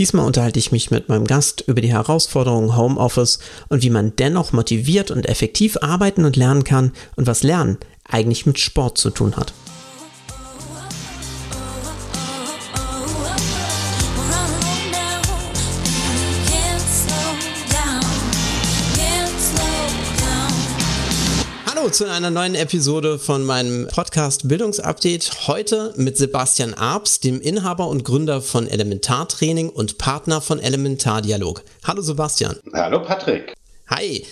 Diesmal unterhalte ich mich mit meinem Gast über die Herausforderungen Homeoffice und wie man dennoch motiviert und effektiv arbeiten und lernen kann und was Lernen eigentlich mit Sport zu tun hat. Hallo zu einer neuen Episode von meinem Podcast Bildungsupdate. Heute mit Sebastian Arps, dem Inhaber und Gründer von Elementartraining und Partner von Elementardialog. Hallo Sebastian. Hallo Patrick. Hi.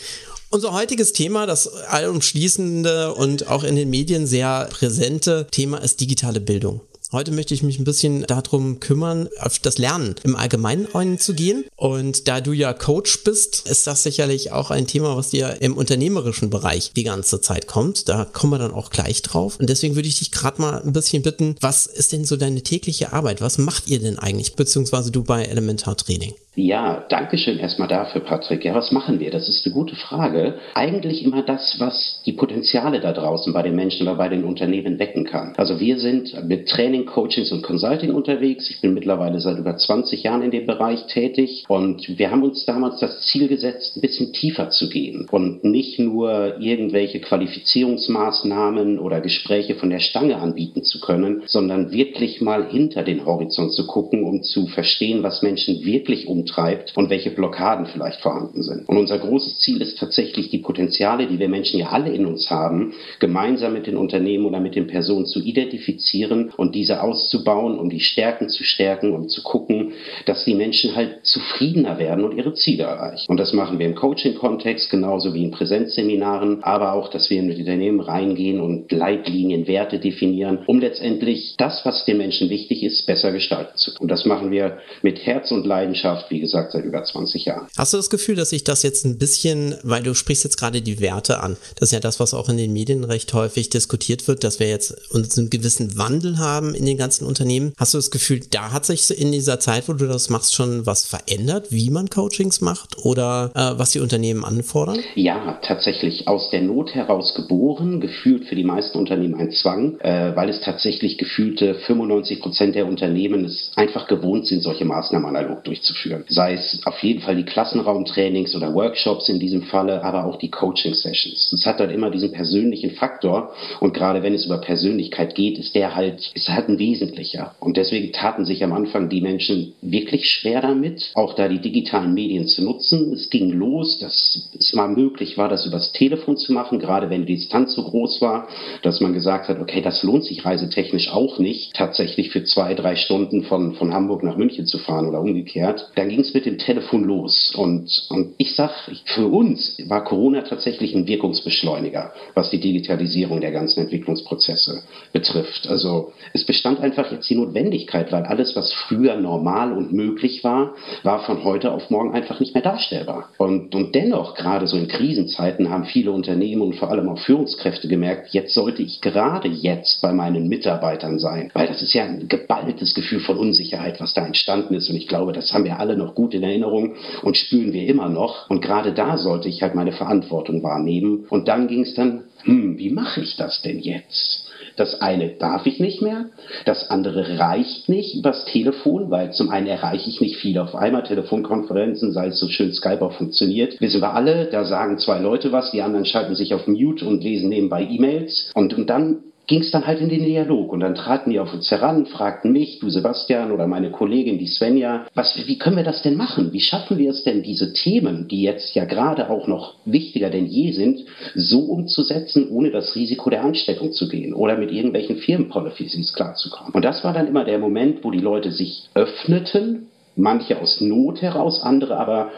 Unser heutiges Thema, das allumschließende und auch in den Medien sehr präsente Thema ist digitale Bildung. Heute möchte ich mich ein bisschen darum kümmern, auf das Lernen im Allgemeinen einzugehen. Und da du ja Coach bist, ist das sicherlich auch ein Thema, was dir im unternehmerischen Bereich die ganze Zeit kommt. Da kommen wir dann auch gleich drauf. Und deswegen würde ich dich gerade mal ein bisschen bitten, was ist denn so deine tägliche Arbeit? Was macht ihr denn eigentlich, beziehungsweise du bei Elementar Training? Ja, danke schön erstmal dafür, Patrick. Ja, was machen wir? Das ist eine gute Frage. Eigentlich immer das, was die Potenziale da draußen bei den Menschen oder bei den Unternehmen wecken kann. Also wir sind mit Training, Coachings und Consulting unterwegs. Ich bin mittlerweile seit über 20 Jahren in dem Bereich tätig und wir haben uns damals das Ziel gesetzt, ein bisschen tiefer zu gehen und nicht nur irgendwelche Qualifizierungsmaßnahmen oder Gespräche von der Stange anbieten zu können, sondern wirklich mal hinter den Horizont zu gucken, um zu verstehen, was Menschen wirklich umtreibt treibt und welche Blockaden vielleicht vorhanden sind. Und unser großes Ziel ist tatsächlich, die Potenziale, die wir Menschen ja alle in uns haben, gemeinsam mit den Unternehmen oder mit den Personen zu identifizieren und diese auszubauen, um die Stärken zu stärken, um zu gucken, dass die Menschen halt zufriedener werden und ihre Ziele erreichen. Und das machen wir im Coaching-Kontext genauso wie in Präsenzseminaren, aber auch, dass wir in Unternehmen reingehen und Leitlinien, Werte definieren, um letztendlich das, was den Menschen wichtig ist, besser gestalten zu können. Und das machen wir mit Herz und Leidenschaft, wie gesagt, seit über 20 Jahren. Hast du das Gefühl, dass sich das jetzt ein bisschen, weil du sprichst jetzt gerade die Werte an, das ist ja das, was auch in den Medien recht häufig diskutiert wird, dass wir jetzt uns einen gewissen Wandel haben in den ganzen Unternehmen. Hast du das Gefühl, da hat sich in dieser Zeit, wo du das machst, schon was verändert, wie man Coachings macht oder äh, was die Unternehmen anfordern? Ja, tatsächlich aus der Not heraus geboren, gefühlt für die meisten Unternehmen ein Zwang, äh, weil es tatsächlich gefühlte 95 Prozent der Unternehmen es einfach gewohnt sind, solche Maßnahmen analog durchzuführen sei es auf jeden Fall die Klassenraumtrainings oder Workshops in diesem Falle, aber auch die Coaching-Sessions. Es hat halt immer diesen persönlichen Faktor und gerade wenn es über Persönlichkeit geht, ist der halt, ist halt wesentlicher. Und deswegen taten sich am Anfang die Menschen wirklich schwer damit, auch da die digitalen Medien zu nutzen. Es ging los, dass es mal möglich war, das übers Telefon zu machen, gerade wenn die Distanz so groß war, dass man gesagt hat, okay, das lohnt sich reisetechnisch auch nicht, tatsächlich für zwei, drei Stunden von, von Hamburg nach München zu fahren oder umgekehrt. Dann ging ging es mit dem Telefon los. Und, und ich sage, für uns war Corona tatsächlich ein Wirkungsbeschleuniger, was die Digitalisierung der ganzen Entwicklungsprozesse betrifft. Also es bestand einfach jetzt die Notwendigkeit, weil alles, was früher normal und möglich war, war von heute auf morgen einfach nicht mehr darstellbar. Und, und dennoch, gerade so in Krisenzeiten, haben viele Unternehmen und vor allem auch Führungskräfte gemerkt, jetzt sollte ich gerade jetzt bei meinen Mitarbeitern sein. Weil das ist ja ein geballtes Gefühl von Unsicherheit, was da entstanden ist. Und ich glaube, das haben wir alle noch gut in Erinnerung und spüren wir immer noch. Und gerade da sollte ich halt meine Verantwortung wahrnehmen. Und dann ging es dann, hm, wie mache ich das denn jetzt? Das eine darf ich nicht mehr, das andere reicht nicht übers Telefon, weil zum einen erreiche ich nicht viele auf einmal. Telefonkonferenzen, sei es so schön Skype auch funktioniert, wissen wir alle, da sagen zwei Leute was, die anderen schalten sich auf Mute und lesen nebenbei E-Mails. Und, und dann ging es dann halt in den Dialog und dann traten die auf uns heran, fragten mich, du Sebastian oder meine Kollegin, die Svenja, was, wie können wir das denn machen? Wie schaffen wir es denn, diese Themen, die jetzt ja gerade auch noch wichtiger denn je sind, so umzusetzen, ohne das Risiko der Ansteckung zu gehen oder mit irgendwelchen Firmenpolicies klarzukommen? Und das war dann immer der Moment, wo die Leute sich öffneten, manche aus Not heraus, andere aber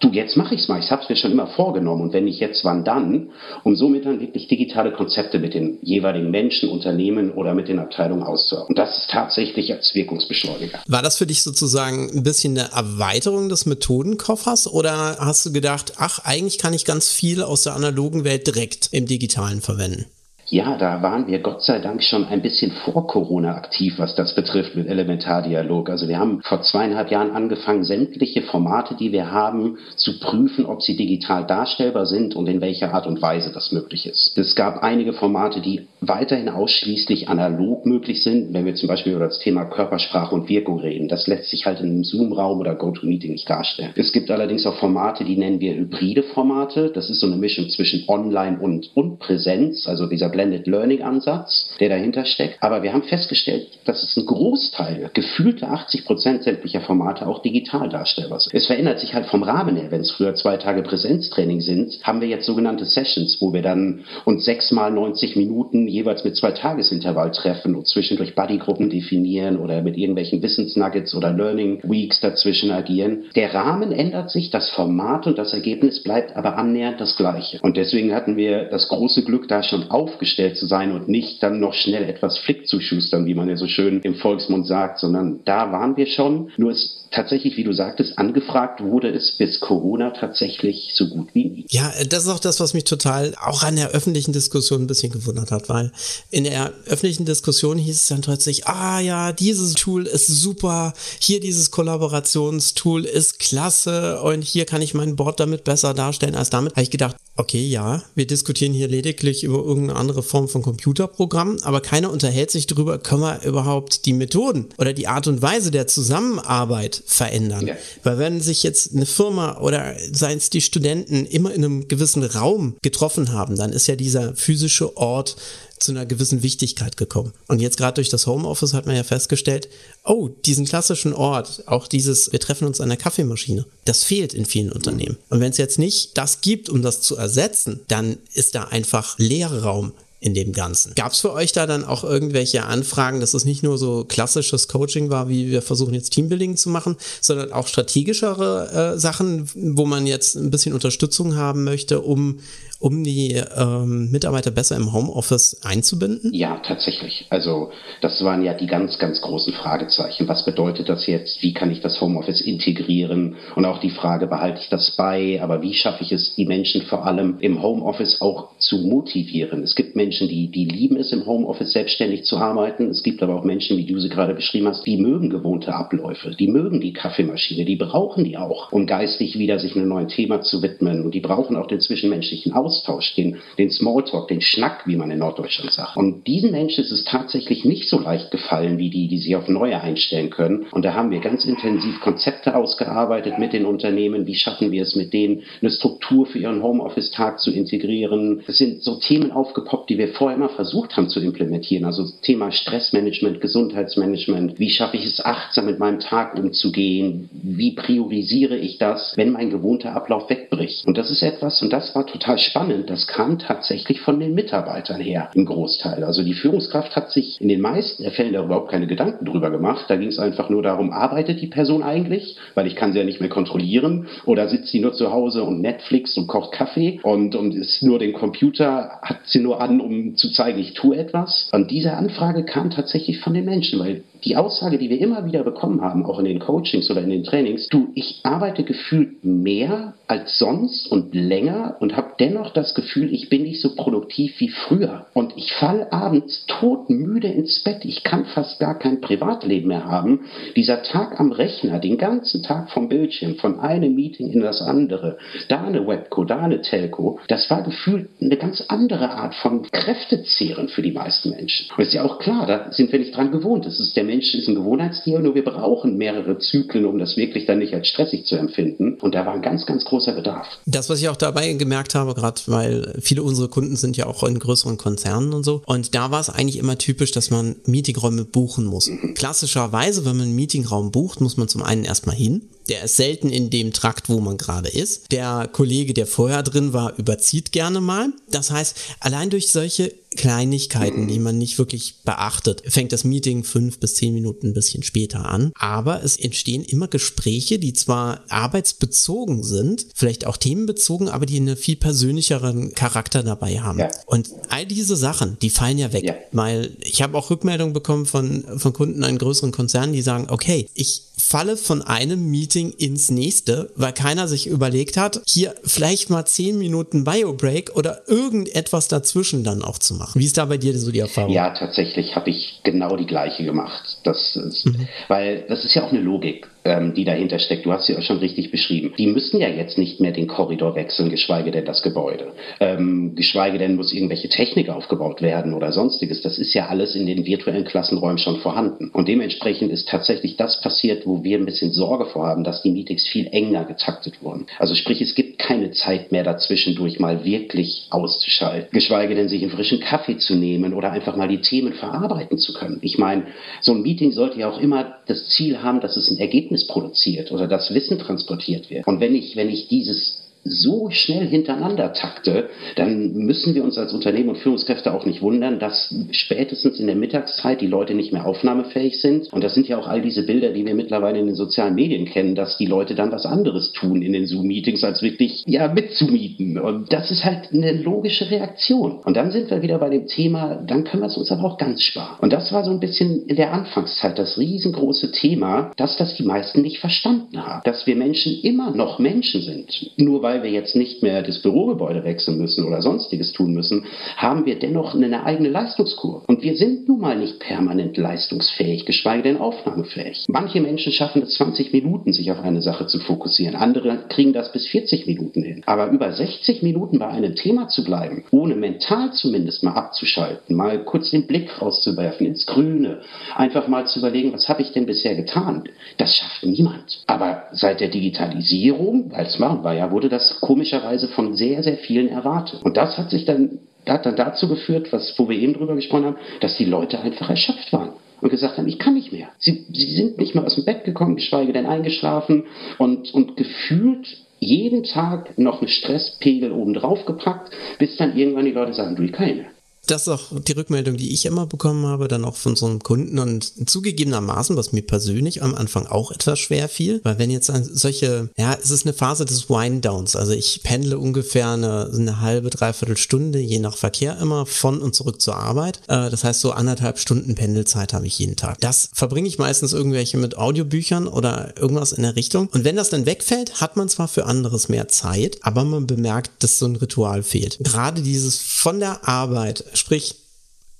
du, jetzt mache ich es mal, ich habe es mir schon immer vorgenommen und wenn nicht jetzt, wann dann? Um somit dann wirklich digitale Konzepte mit den jeweiligen Menschen, Unternehmen oder mit den Abteilungen auszuarbeiten. Und das ist tatsächlich als Wirkungsbeschleuniger. War das für dich sozusagen ein bisschen eine Erweiterung des Methodenkoffers oder hast du gedacht, ach, eigentlich kann ich ganz viel aus der analogen Welt direkt im digitalen verwenden? Ja, da waren wir Gott sei Dank schon ein bisschen vor Corona aktiv, was das betrifft mit Elementardialog. Also wir haben vor zweieinhalb Jahren angefangen, sämtliche Formate, die wir haben, zu prüfen, ob sie digital darstellbar sind und in welcher Art und Weise das möglich ist. Es gab einige Formate, die weiterhin ausschließlich analog möglich sind, wenn wir zum Beispiel über das Thema Körpersprache und Wirkung reden. Das lässt sich halt in einem Zoom-Raum oder GoToMeeting nicht darstellen. Es gibt allerdings auch Formate, die nennen wir hybride Formate. Das ist so eine Mischung zwischen Online und, und Präsenz, also dieser Blended Learning Ansatz, der dahinter steckt. Aber wir haben festgestellt, dass es ein Großteil, gefühlte 80 Prozent sämtlicher Formate auch digital darstellbar sind. Es verändert sich halt vom Rahmen her. Wenn es früher zwei Tage Präsenztraining sind, haben wir jetzt sogenannte Sessions, wo wir dann uns sechsmal 90 Minuten jeweils mit zwei Tagesintervall treffen und zwischendurch Bodygruppen definieren oder mit irgendwelchen Wissensnuggets oder Learning Weeks dazwischen agieren. Der Rahmen ändert sich, das Format und das Ergebnis bleibt aber annähernd das gleiche. Und deswegen hatten wir das große Glück, da schon aufgestellt zu sein und nicht dann noch schnell etwas Flick zu schustern, wie man ja so schön im Volksmund sagt, sondern da waren wir schon. Nur es tatsächlich, wie du sagtest, angefragt wurde es bis Corona tatsächlich so gut wie nie. Ja, das ist auch das, was mich total auch an der öffentlichen Diskussion ein bisschen gewundert hat, weil in der öffentlichen Diskussion hieß es dann plötzlich, ah ja, dieses Tool ist super, hier dieses Kollaborationstool ist klasse und hier kann ich mein Board damit besser darstellen als damit. Habe ich gedacht, okay, ja, wir diskutieren hier lediglich über irgendeine andere Form von Computerprogramm, aber keiner unterhält sich darüber, können wir überhaupt die Methoden oder die Art und Weise der Zusammenarbeit verändern. Ja. Weil wenn sich jetzt eine Firma oder seien es die Studenten immer in einem gewissen Raum getroffen haben, dann ist ja dieser physische Ort zu einer gewissen Wichtigkeit gekommen. Und jetzt gerade durch das Homeoffice hat man ja festgestellt, oh, diesen klassischen Ort, auch dieses, wir treffen uns an der Kaffeemaschine, das fehlt in vielen Unternehmen. Und wenn es jetzt nicht das gibt, um das zu ersetzen, dann ist da einfach Leerraum in dem Ganzen. Gab es für euch da dann auch irgendwelche Anfragen, dass es nicht nur so klassisches Coaching war, wie wir versuchen jetzt Teambuilding zu machen, sondern auch strategischere äh, Sachen, wo man jetzt ein bisschen Unterstützung haben möchte, um um die ähm, Mitarbeiter besser im Homeoffice einzubinden? Ja, tatsächlich. Also das waren ja die ganz, ganz großen Fragezeichen. Was bedeutet das jetzt? Wie kann ich das Homeoffice integrieren? Und auch die Frage, behalte ich das bei? Aber wie schaffe ich es, die Menschen vor allem im Homeoffice auch zu motivieren? Es gibt Menschen, die, die lieben es, im Homeoffice selbstständig zu arbeiten. Es gibt aber auch Menschen, wie du sie gerade beschrieben hast, die mögen gewohnte Abläufe. Die mögen die Kaffeemaschine. Die brauchen die auch, um geistig wieder sich einem neuen Thema zu widmen. Und die brauchen auch den zwischenmenschlichen Austausch. Austausch, den, den Smalltalk, den Schnack, wie man in Norddeutschland sagt. Und diesen Menschen ist es tatsächlich nicht so leicht gefallen, wie die, die sich auf Neue einstellen können. Und da haben wir ganz intensiv Konzepte ausgearbeitet mit den Unternehmen. Wie schaffen wir es mit denen, eine Struktur für ihren Homeoffice-Tag zu integrieren? Es sind so Themen aufgepoppt, die wir vorher immer versucht haben zu implementieren. Also Thema Stressmanagement, Gesundheitsmanagement. Wie schaffe ich es achtsam mit meinem Tag umzugehen? Wie priorisiere ich das, wenn mein gewohnter Ablauf wegbricht? Und das ist etwas, und das war total spannend spannend, das kam tatsächlich von den Mitarbeitern her im Großteil. Also die Führungskraft hat sich in den meisten Fällen da überhaupt keine Gedanken drüber gemacht. Da ging es einfach nur darum, arbeitet die Person eigentlich, weil ich kann sie ja nicht mehr kontrollieren, oder sitzt sie nur zu Hause und Netflix und kocht Kaffee und, und ist nur den Computer, hat sie nur an, um zu zeigen, ich tue etwas. Und diese Anfrage kam tatsächlich von den Menschen, weil die Aussage, die wir immer wieder bekommen haben, auch in den Coachings oder in den Trainings, du, ich arbeite gefühlt mehr als sonst und länger und habe dennoch das Gefühl, ich bin nicht so produktiv wie früher. Und ich falle abends todmüde ins Bett. Ich kann fast gar kein Privatleben mehr haben. Dieser Tag am Rechner, den ganzen Tag vom Bildschirm, von einem Meeting in das andere, da eine Webco, da eine Telco, das war gefühlt eine ganz andere Art von Kräftezehren für die meisten Menschen. Und ist ja auch klar, da sind wir nicht dran gewohnt. Das ist der Mensch ist ein Gewohnheitstier, nur wir brauchen mehrere Zyklen, um das wirklich dann nicht als stressig zu empfinden. Und da war ein ganz, ganz großer Bedarf. Das, was ich auch dabei gemerkt habe, gerade weil viele unserer Kunden sind ja auch in größeren Konzernen und so. Und da war es eigentlich immer typisch, dass man Meetingräume buchen muss. Mhm. Klassischerweise, wenn man einen Meetingraum bucht, muss man zum einen erstmal hin. Der ist selten in dem Trakt, wo man gerade ist. Der Kollege, der vorher drin war, überzieht gerne mal. Das heißt, allein durch solche Kleinigkeiten, die man nicht wirklich beachtet, fängt das Meeting fünf bis zehn Minuten ein bisschen später an. Aber es entstehen immer Gespräche, die zwar arbeitsbezogen sind, vielleicht auch themenbezogen, aber die einen viel persönlicheren Charakter dabei haben. Ja. Und all diese Sachen, die fallen ja weg, ja. weil ich habe auch Rückmeldungen bekommen von, von Kunden in größeren Konzernen, die sagen, okay, ich falle von einem Meeting ins nächste, weil keiner sich überlegt hat, hier vielleicht mal zehn Minuten Biobreak oder irgendetwas dazwischen dann auch zu machen. Wie ist da bei dir so die Erfahrung? Ja, tatsächlich habe ich genau die gleiche gemacht. Das ist, mhm. Weil das ist ja auch eine Logik ähm, die dahinter steckt. Du hast sie auch schon richtig beschrieben. Die müssen ja jetzt nicht mehr den Korridor wechseln, geschweige denn das Gebäude. Ähm, geschweige denn muss irgendwelche Technik aufgebaut werden oder sonstiges. Das ist ja alles in den virtuellen Klassenräumen schon vorhanden. Und dementsprechend ist tatsächlich das passiert, wo wir ein bisschen Sorge vorhaben, dass die Meetings viel enger getaktet wurden. Also sprich, es gibt keine Zeit mehr dazwischendurch mal wirklich auszuschalten. Geschweige denn sich einen frischen Kaffee zu nehmen oder einfach mal die Themen verarbeiten zu können. Ich meine, so ein Meeting sollte ja auch immer das Ziel haben, dass es ein Ergebnis produziert oder das Wissen transportiert wird. Und wenn ich, wenn ich dieses so schnell hintereinander takte, dann müssen wir uns als Unternehmen und Führungskräfte auch nicht wundern, dass spätestens in der Mittagszeit die Leute nicht mehr aufnahmefähig sind. Und das sind ja auch all diese Bilder, die wir mittlerweile in den sozialen Medien kennen, dass die Leute dann was anderes tun in den Zoom-Meetings, als wirklich ja mitzumieten. Und das ist halt eine logische Reaktion. Und dann sind wir wieder bei dem Thema, dann können wir es uns aber auch ganz sparen. Und das war so ein bisschen in der Anfangszeit das riesengroße Thema, dass das die meisten nicht verstanden haben. Dass wir Menschen immer noch Menschen sind. Nur weil weil wir jetzt nicht mehr das Bürogebäude wechseln müssen oder sonstiges tun müssen, haben wir dennoch eine eigene Leistungskurve. Und wir sind nun mal nicht permanent leistungsfähig, geschweige denn aufnahmefähig. Manche Menschen schaffen es 20 Minuten, sich auf eine Sache zu fokussieren. Andere kriegen das bis 40 Minuten hin. Aber über 60 Minuten bei einem Thema zu bleiben, ohne mental zumindest mal abzuschalten, mal kurz den Blick rauszuwerfen ins Grüne, einfach mal zu überlegen, was habe ich denn bisher getan, das schafft niemand. Aber seit der Digitalisierung, es machen wir ja, wurde das komischerweise von sehr, sehr vielen erwartet. Und das hat sich dann, hat dann dazu geführt, was, wo wir eben drüber gesprochen haben, dass die Leute einfach erschöpft waren und gesagt haben, ich kann nicht mehr. Sie, sie sind nicht mehr aus dem Bett gekommen, geschweige denn eingeschlafen und, und gefühlt jeden Tag noch einen Stresspegel oben drauf gepackt, bis dann irgendwann die Leute sagen, du, ich kann nicht mehr das ist auch die Rückmeldung, die ich immer bekommen habe, dann auch von so einem Kunden und zugegebenermaßen, was mir persönlich am Anfang auch etwas schwer fiel, weil wenn jetzt solche, ja, es ist eine Phase des Wind-Downs, also ich pendle ungefähr eine, eine halbe, dreiviertel Stunde, je nach Verkehr immer, von und zurück zur Arbeit. Äh, das heißt, so anderthalb Stunden Pendelzeit habe ich jeden Tag. Das verbringe ich meistens irgendwelche mit Audiobüchern oder irgendwas in der Richtung. Und wenn das dann wegfällt, hat man zwar für anderes mehr Zeit, aber man bemerkt, dass so ein Ritual fehlt. Gerade dieses von der Arbeit Sprich,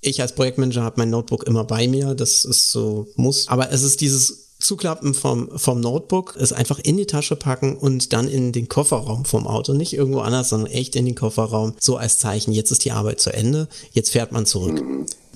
ich als Projektmanager habe mein Notebook immer bei mir, das ist so muss. Aber es ist dieses Zuklappen vom, vom Notebook, es einfach in die Tasche packen und dann in den Kofferraum vom Auto. Nicht irgendwo anders, sondern echt in den Kofferraum. So als Zeichen, jetzt ist die Arbeit zu Ende, jetzt fährt man zurück.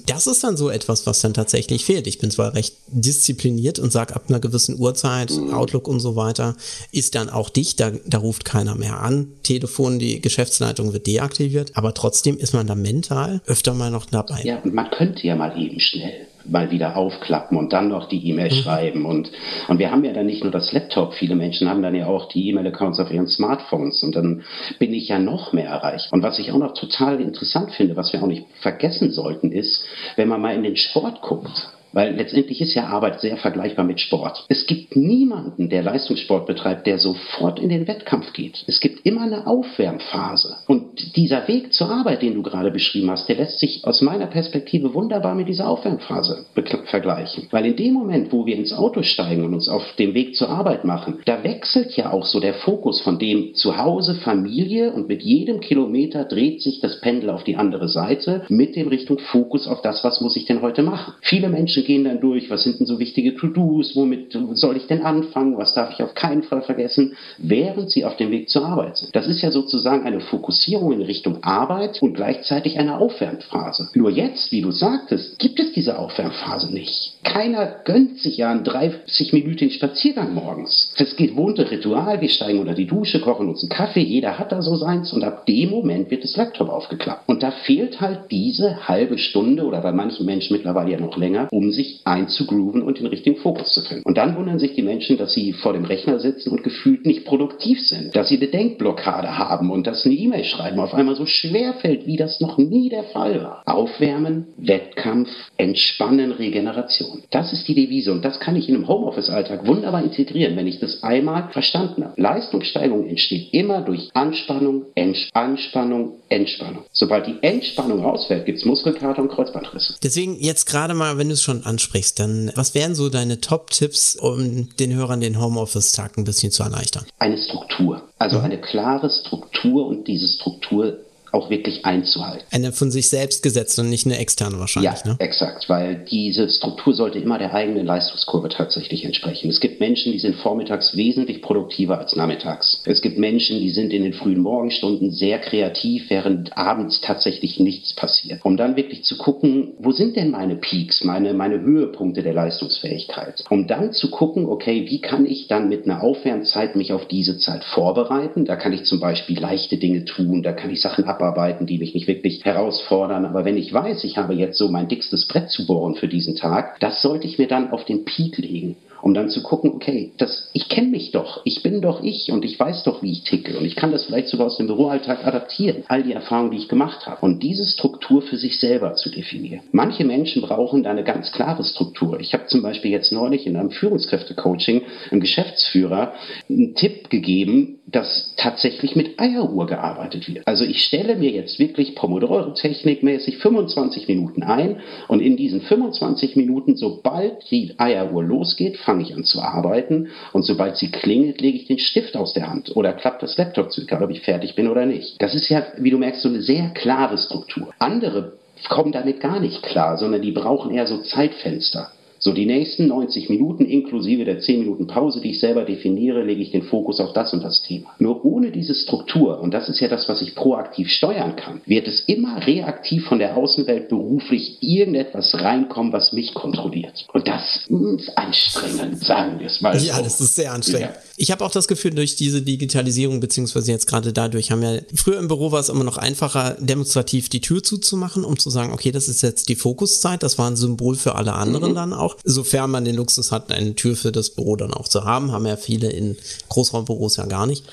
Das ist dann so etwas, was dann tatsächlich fehlt. Ich bin zwar recht diszipliniert und sage ab einer gewissen Uhrzeit. Outlook und so weiter, ist dann auch dicht, da, da ruft keiner mehr an. Telefon, die Geschäftsleitung wird deaktiviert, aber trotzdem ist man da mental öfter mal noch dabei. Ja, und man könnte ja mal eben schnell mal wieder aufklappen und dann noch die E-Mail mhm. schreiben. Und, und wir haben ja dann nicht nur das Laptop, viele Menschen haben dann ja auch die E-Mail-Accounts auf ihren Smartphones und dann bin ich ja noch mehr erreicht. Und was ich auch noch total interessant finde, was wir auch nicht vergessen sollten, ist, wenn man mal in den Sport guckt, weil letztendlich ist ja Arbeit sehr vergleichbar mit Sport. Es gibt niemanden, der Leistungssport betreibt, der sofort in den Wettkampf geht. Es gibt immer eine Aufwärmphase. Und dieser Weg zur Arbeit, den du gerade beschrieben hast, der lässt sich aus meiner Perspektive wunderbar mit dieser Aufwärmphase vergleichen. Weil in dem Moment, wo wir ins Auto steigen und uns auf dem Weg zur Arbeit machen, da wechselt ja auch so der Fokus von dem Zuhause, Familie und mit jedem Kilometer dreht sich das Pendel auf die andere Seite mit dem Richtung Fokus auf das, was muss ich denn heute machen. Viele Menschen gehen dann durch, was sind denn so wichtige To-Dos, womit soll ich denn anfangen, was darf ich auf keinen Fall vergessen, während sie auf dem Weg zur Arbeit sind. Das ist ja sozusagen eine Fokussierung in Richtung Arbeit und gleichzeitig eine Aufwärmphase. Nur jetzt, wie du sagtest, gibt es diese Aufwärmphase nicht. Keiner gönnt sich ja einen 30-minütigen Spaziergang morgens. Das gewohnte Ritual, wir steigen unter die Dusche, kochen uns einen Kaffee, jeder hat da so seins und ab dem Moment wird das Laptop aufgeklappt. Und da fehlt halt diese halbe Stunde oder bei manchen Menschen mittlerweile ja noch länger, um sich einzugrooven und den richtigen Fokus zu finden. Und dann wundern sich die Menschen, dass sie vor dem Rechner sitzen und gefühlt nicht produktiv sind, dass sie eine Denkblockade haben und dass eine E-Mail schreiben auf einmal so schwer fällt, wie das noch nie der Fall war. Aufwärmen, Wettkampf, Entspannen, Regeneration. Das ist die Devise und das kann ich in einem Homeoffice-Alltag wunderbar integrieren, wenn ich das einmal verstanden habe. Leistungssteigerung entsteht immer durch Anspannung, Anspannung, Entspannung. Sobald die Entspannung rausfällt, gibt es Muskelkater und Kreuzbandrisse. Deswegen jetzt gerade mal, wenn du es schon ansprichst, dann was wären so deine Top-Tipps, um den Hörern den Homeoffice-Tag ein bisschen zu erleichtern? Eine Struktur. Also mhm. eine klare Struktur und diese Struktur auch wirklich einzuhalten. Eine von sich selbst gesetzt und nicht eine externe wahrscheinlich. Ja, ne? exakt, weil diese Struktur sollte immer der eigenen Leistungskurve tatsächlich entsprechen. Es gibt Menschen, die sind vormittags wesentlich produktiver als nachmittags. Es gibt Menschen, die sind in den frühen Morgenstunden sehr kreativ, während abends tatsächlich nichts passiert. Um dann wirklich zu gucken, wo sind denn meine Peaks, meine, meine Höhepunkte der Leistungsfähigkeit? Um dann zu gucken, okay, wie kann ich dann mit einer Aufwärmzeit mich auf diese Zeit vorbereiten? Da kann ich zum Beispiel leichte Dinge tun, da kann ich Sachen ab abarbeiten, die mich nicht wirklich herausfordern. Aber wenn ich weiß, ich habe jetzt so mein dickstes Brett zu bohren für diesen Tag, das sollte ich mir dann auf den Peak legen um dann zu gucken, okay, das, ich kenne mich doch, ich bin doch ich und ich weiß doch, wie ich ticke und ich kann das vielleicht sogar aus dem Büroalltag adaptieren, all die Erfahrungen, die ich gemacht habe und diese Struktur für sich selber zu definieren. Manche Menschen brauchen da eine ganz klare Struktur. Ich habe zum Beispiel jetzt neulich in einem Führungskräftecoaching einem Geschäftsführer einen Tipp gegeben, dass tatsächlich mit Eieruhr gearbeitet wird. Also ich stelle mir jetzt wirklich Pomodoro-Technik mäßig 25 Minuten ein und in diesen 25 Minuten, sobald die Eieruhr losgeht, ich an zu arbeiten und sobald sie klingelt, lege ich den Stift aus der Hand oder klappt das Laptop zu, egal ob ich fertig bin oder nicht. Das ist ja, wie du merkst, so eine sehr klare Struktur. Andere kommen damit gar nicht klar, sondern die brauchen eher so Zeitfenster. So, die nächsten 90 Minuten inklusive der 10 Minuten Pause, die ich selber definiere, lege ich den Fokus auf das und das Thema. Nur ohne diese Struktur, und das ist ja das, was ich proaktiv steuern kann, wird es immer reaktiv von der Außenwelt beruflich irgendetwas reinkommen, was mich kontrolliert. Und das ist anstrengend, sagen wir es mal. Ja, so. das ist sehr anstrengend. Ja. Ich habe auch das Gefühl, durch diese Digitalisierung, beziehungsweise jetzt gerade dadurch, haben wir, früher im Büro war es immer noch einfacher, demonstrativ die Tür zuzumachen, um zu sagen, okay, das ist jetzt die Fokuszeit, das war ein Symbol für alle anderen mhm. dann auch auch, sofern man den Luxus hat, eine Tür für das Büro dann auch zu haben, haben ja viele in Großraumbüros ja gar nicht.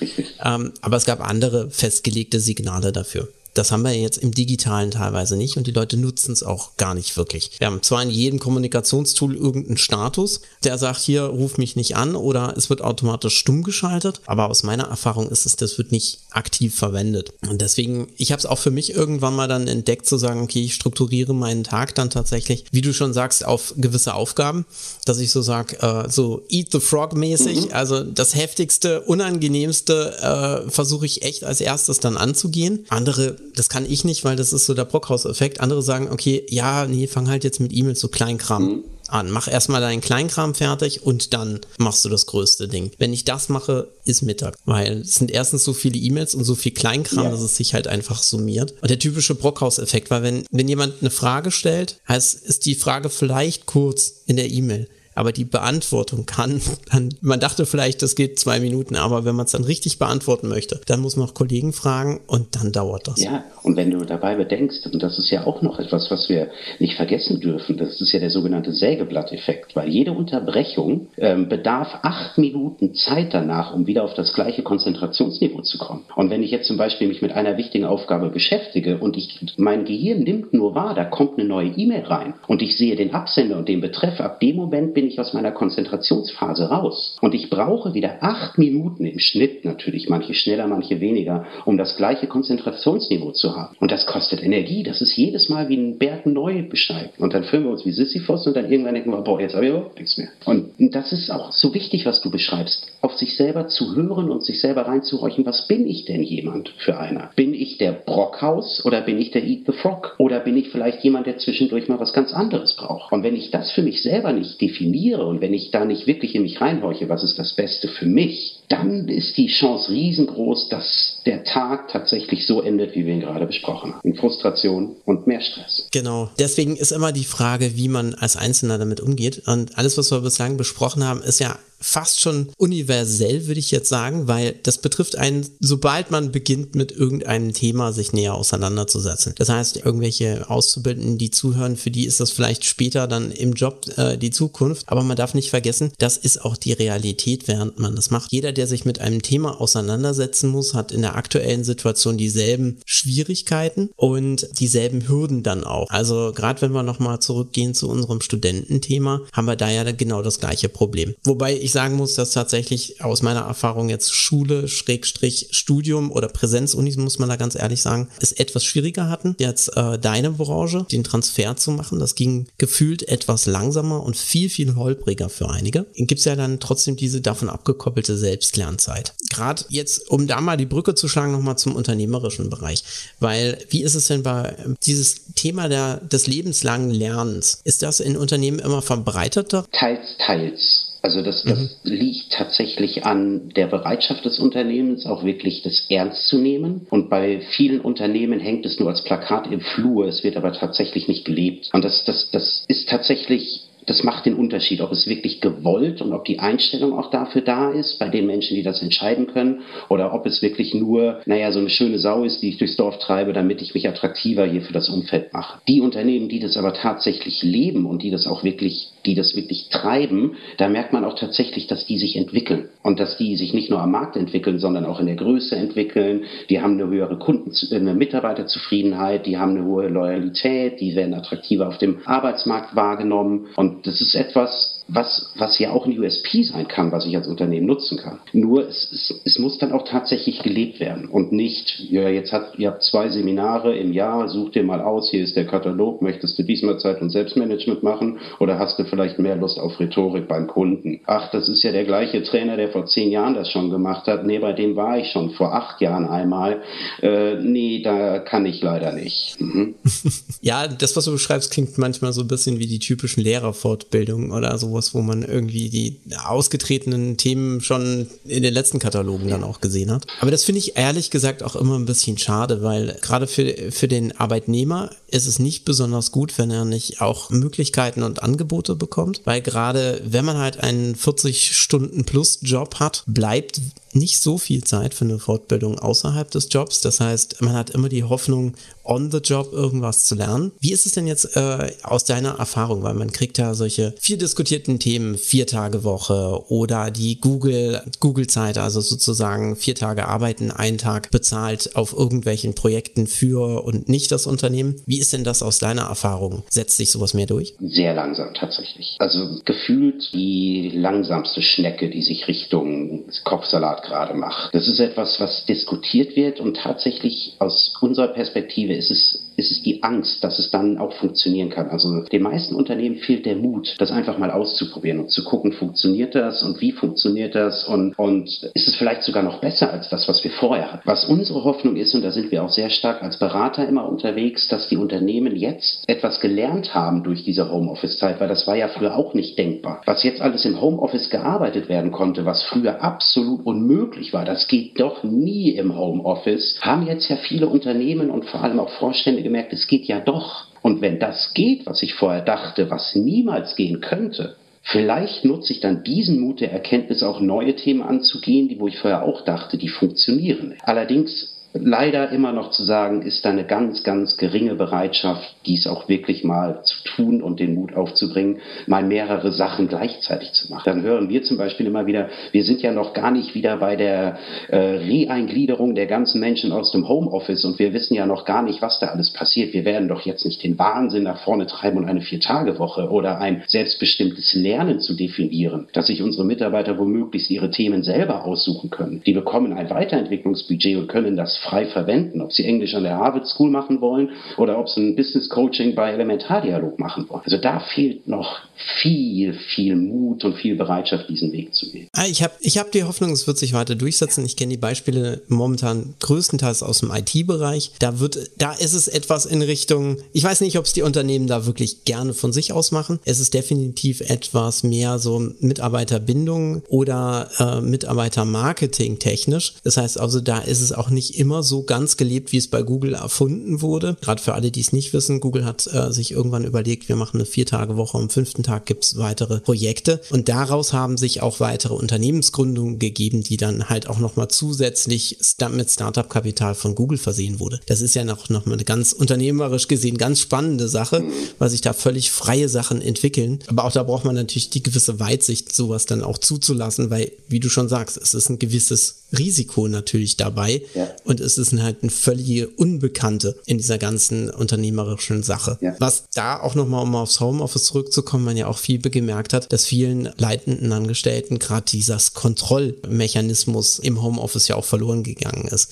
Ähm, aber es gab andere festgelegte Signale dafür. Das haben wir jetzt im digitalen teilweise nicht und die Leute nutzen es auch gar nicht wirklich. Wir haben zwar in jedem Kommunikationstool irgendeinen Status, der sagt, hier ruf mich nicht an oder es wird automatisch stumm geschaltet, aber aus meiner Erfahrung ist es, das wird nicht aktiv verwendet. Und deswegen, ich habe es auch für mich irgendwann mal dann entdeckt zu sagen, okay, ich strukturiere meinen Tag dann tatsächlich, wie du schon sagst, auf gewisse Aufgaben, dass ich so sage, äh, so Eat the Frog mäßig, mhm. also das heftigste, unangenehmste äh, versuche ich echt als erstes dann anzugehen. Andere das kann ich nicht, weil das ist so der Brockhaus-Effekt. Andere sagen, okay, ja, nee, fang halt jetzt mit E-Mails so Kleinkram mhm. an. Mach erstmal deinen Kleinkram fertig und dann machst du das größte Ding. Wenn ich das mache, ist Mittag, weil es sind erstens so viele E-Mails und so viel Kleinkram, ja. dass es sich halt einfach summiert. Und der typische Brockhaus-Effekt, weil wenn, wenn jemand eine Frage stellt, heißt, ist die Frage vielleicht kurz in der E-Mail aber die Beantwortung kann dann, man dachte vielleicht, das geht zwei Minuten, aber wenn man es dann richtig beantworten möchte, dann muss man auch Kollegen fragen und dann dauert das. Ja, und wenn du dabei bedenkst, und das ist ja auch noch etwas, was wir nicht vergessen dürfen, das ist ja der sogenannte Sägeblatteffekt, weil jede Unterbrechung ähm, bedarf acht Minuten Zeit danach, um wieder auf das gleiche Konzentrationsniveau zu kommen. Und wenn ich jetzt zum Beispiel mich mit einer wichtigen Aufgabe beschäftige und ich, mein Gehirn nimmt nur wahr, da kommt eine neue E-Mail rein und ich sehe den Absender und den Betreff, ab dem Moment bin ich aus meiner Konzentrationsphase raus. Und ich brauche wieder acht Minuten im Schnitt natürlich, manche schneller, manche weniger, um das gleiche Konzentrationsniveau zu haben. Und das kostet Energie. Das ist jedes Mal wie ein Berg neu besteigen. Und dann fühlen wir uns wie Sisyphos und dann irgendwann denken wir, boah, jetzt habe ich überhaupt nichts mehr. Und das ist auch so wichtig, was du beschreibst. Auf sich selber zu hören und sich selber reinzuhorchen, was bin ich denn jemand für einer? Bin ich der Brockhaus oder bin ich der Eat the Frog? Oder bin ich vielleicht jemand, der zwischendurch mal was ganz anderes braucht? Und wenn ich das für mich selber nicht definiere, definiere und wenn ich da nicht wirklich in mich reinhorche, was ist das Beste für mich, dann ist die Chance riesengroß, dass der Tag tatsächlich so endet, wie wir ihn gerade besprochen haben. In Frustration und mehr Stress. Genau. Deswegen ist immer die Frage, wie man als Einzelner damit umgeht. Und alles, was wir bislang besprochen haben, ist ja fast schon universell, würde ich jetzt sagen, weil das betrifft einen, sobald man beginnt mit irgendeinem Thema sich näher auseinanderzusetzen. Das heißt, irgendwelche Auszubildenden, die zuhören, für die ist das vielleicht später dann im Job äh, die Zukunft. Aber man darf nicht vergessen, das ist auch die Realität, während man das macht. Jeder, der sich mit einem Thema auseinandersetzen muss, hat in der aktuellen Situation dieselben Schwierigkeiten und dieselben Hürden dann auch. Also gerade wenn wir nochmal zurückgehen zu unserem Studententhema, haben wir da ja genau das gleiche Problem. Wobei ich sagen muss, dass tatsächlich aus meiner Erfahrung jetzt Schule, Schrägstrich, Studium oder Präsenzunis, muss man da ganz ehrlich sagen, es etwas schwieriger hatten. Jetzt äh, deine Branche, den Transfer zu machen, das ging gefühlt etwas langsamer und viel, viel holpriger für einige. Gibt es ja dann trotzdem diese davon abgekoppelte Selbstlernzeit. Gerade jetzt, um da mal die Brücke zu schlagen, nochmal zum unternehmerischen Bereich. Weil, wie ist es denn bei dieses Thema der, des lebenslangen Lernens? Ist das in Unternehmen immer verbreiteter? Teils, teils. Also das, das mhm. liegt tatsächlich an der Bereitschaft des Unternehmens, auch wirklich das ernst zu nehmen. Und bei vielen Unternehmen hängt es nur als Plakat im Flur, es wird aber tatsächlich nicht gelebt. Und das, das, das ist tatsächlich das macht den Unterschied, ob es wirklich gewollt und ob die Einstellung auch dafür da ist, bei den Menschen, die das entscheiden können, oder ob es wirklich nur, naja, so eine schöne Sau ist, die ich durchs Dorf treibe, damit ich mich attraktiver hier für das Umfeld mache. Die Unternehmen, die das aber tatsächlich leben und die das auch wirklich, die das wirklich treiben, da merkt man auch tatsächlich, dass die sich entwickeln und dass die sich nicht nur am Markt entwickeln, sondern auch in der Größe entwickeln. Die haben eine höhere Kunden, eine Mitarbeiterzufriedenheit, die haben eine hohe Loyalität, die werden attraktiver auf dem Arbeitsmarkt wahrgenommen und das ist etwas, was, was ja auch ein USP sein kann, was ich als Unternehmen nutzen kann. Nur es, es, es muss dann auch tatsächlich gelebt werden und nicht, ja, jetzt hat, ihr habt zwei Seminare im Jahr, such dir mal aus, hier ist der Katalog, möchtest du diesmal Zeit und Selbstmanagement machen oder hast du vielleicht mehr Lust auf Rhetorik beim Kunden? Ach, das ist ja der gleiche Trainer, der vor zehn Jahren das schon gemacht hat. Nee, bei dem war ich schon vor acht Jahren einmal. Äh, nee, da kann ich leider nicht. Mhm. ja, das, was du beschreibst, klingt manchmal so ein bisschen wie die typischen Lehrerfortbildungen oder so sowas, wo man irgendwie die ausgetretenen Themen schon in den letzten Katalogen dann auch gesehen hat. Aber das finde ich ehrlich gesagt auch immer ein bisschen schade, weil gerade für, für den Arbeitnehmer ist es nicht besonders gut, wenn er nicht auch Möglichkeiten und Angebote bekommt, weil gerade wenn man halt einen 40 Stunden plus Job hat, bleibt nicht so viel Zeit für eine Fortbildung außerhalb des Jobs. Das heißt, man hat immer die Hoffnung, on the job irgendwas zu lernen. Wie ist es denn jetzt äh, aus deiner Erfahrung? Weil man kriegt ja solche viel diskutierten Themen, vier Tage Woche oder die Google, Google-Zeit, also sozusagen vier Tage arbeiten, einen Tag bezahlt auf irgendwelchen Projekten für und nicht das Unternehmen. Wie ist denn das aus deiner Erfahrung? Setzt sich sowas mehr durch? Sehr langsam tatsächlich. Also gefühlt die langsamste Schnecke, die sich Richtung Kopfsalat gerade macht. Das ist etwas, was diskutiert wird und tatsächlich aus unserer Perspektive ist es, ist es die Angst, dass es dann auch funktionieren kann. Also den meisten Unternehmen fehlt der Mut, das einfach mal auszuprobieren und zu gucken, funktioniert das und wie funktioniert das und, und ist es vielleicht sogar noch besser als das, was wir vorher hatten. Was unsere Hoffnung ist, und da sind wir auch sehr stark als Berater immer unterwegs, dass die Unternehmen jetzt etwas gelernt haben durch diese Homeoffice-Zeit, weil das war ja früher auch nicht denkbar. Was jetzt alles im Homeoffice gearbeitet werden konnte, was früher absolut unmöglich war, das geht doch nie im Homeoffice, haben jetzt ja viele Unternehmen und vor allem auch Vorstände gemerkt, es geht ja doch. Und wenn das geht, was ich vorher dachte, was niemals gehen könnte, Vielleicht nutze ich dann diesen Mut der Erkenntnis, auch neue Themen anzugehen, die, wo ich vorher auch dachte, die funktionieren. Allerdings leider immer noch zu sagen, ist da eine ganz, ganz geringe Bereitschaft, dies auch wirklich mal zu tun und den Mut aufzubringen, mal mehrere Sachen gleichzeitig zu machen. Dann hören wir zum Beispiel immer wieder, wir sind ja noch gar nicht wieder bei der äh, Reeingliederung der ganzen Menschen aus dem Homeoffice und wir wissen ja noch gar nicht, was da alles passiert. Wir werden doch jetzt nicht den Wahnsinn nach vorne treiben und eine Vier-Tage-Woche oder ein selbstbestimmtes Lernen zu definieren, dass sich unsere Mitarbeiter womöglich ihre Themen selber aussuchen können. Die bekommen ein Weiterentwicklungsbudget und können das frei verwenden, ob sie Englisch an der Harvard School machen wollen oder ob sie ein Business Coaching bei Elementardialog machen wollen. Also da fehlt noch viel, viel Mut und viel Bereitschaft, diesen Weg zu gehen. Ah, ich habe ich hab die Hoffnung, es wird sich weiter durchsetzen. Ich kenne die Beispiele momentan größtenteils aus dem IT-Bereich. Da wird, da ist es etwas in Richtung, ich weiß nicht, ob es die Unternehmen da wirklich gerne von sich aus machen. Es ist definitiv etwas mehr so Mitarbeiterbindung oder äh, Mitarbeitermarketing technisch. Das heißt also, da ist es auch nicht immer immer so ganz gelebt, wie es bei Google erfunden wurde. Gerade für alle, die es nicht wissen, Google hat äh, sich irgendwann überlegt, wir machen eine Vier-Tage-Woche, am fünften Tag gibt es weitere Projekte. Und daraus haben sich auch weitere Unternehmensgründungen gegeben, die dann halt auch nochmal zusätzlich mit Startup-Kapital von Google versehen wurde. Das ist ja noch, noch mal eine ganz unternehmerisch gesehen ganz spannende Sache, weil sich da völlig freie Sachen entwickeln. Aber auch da braucht man natürlich die gewisse Weitsicht, sowas dann auch zuzulassen, weil, wie du schon sagst, es ist ein gewisses Risiko natürlich dabei ja. und es ist halt eine völlige Unbekannte in dieser ganzen unternehmerischen Sache. Ja. Was da auch nochmal, um aufs Homeoffice zurückzukommen, man ja auch viel gemerkt hat, dass vielen leitenden Angestellten gerade dieser Kontrollmechanismus im Homeoffice ja auch verloren gegangen ist.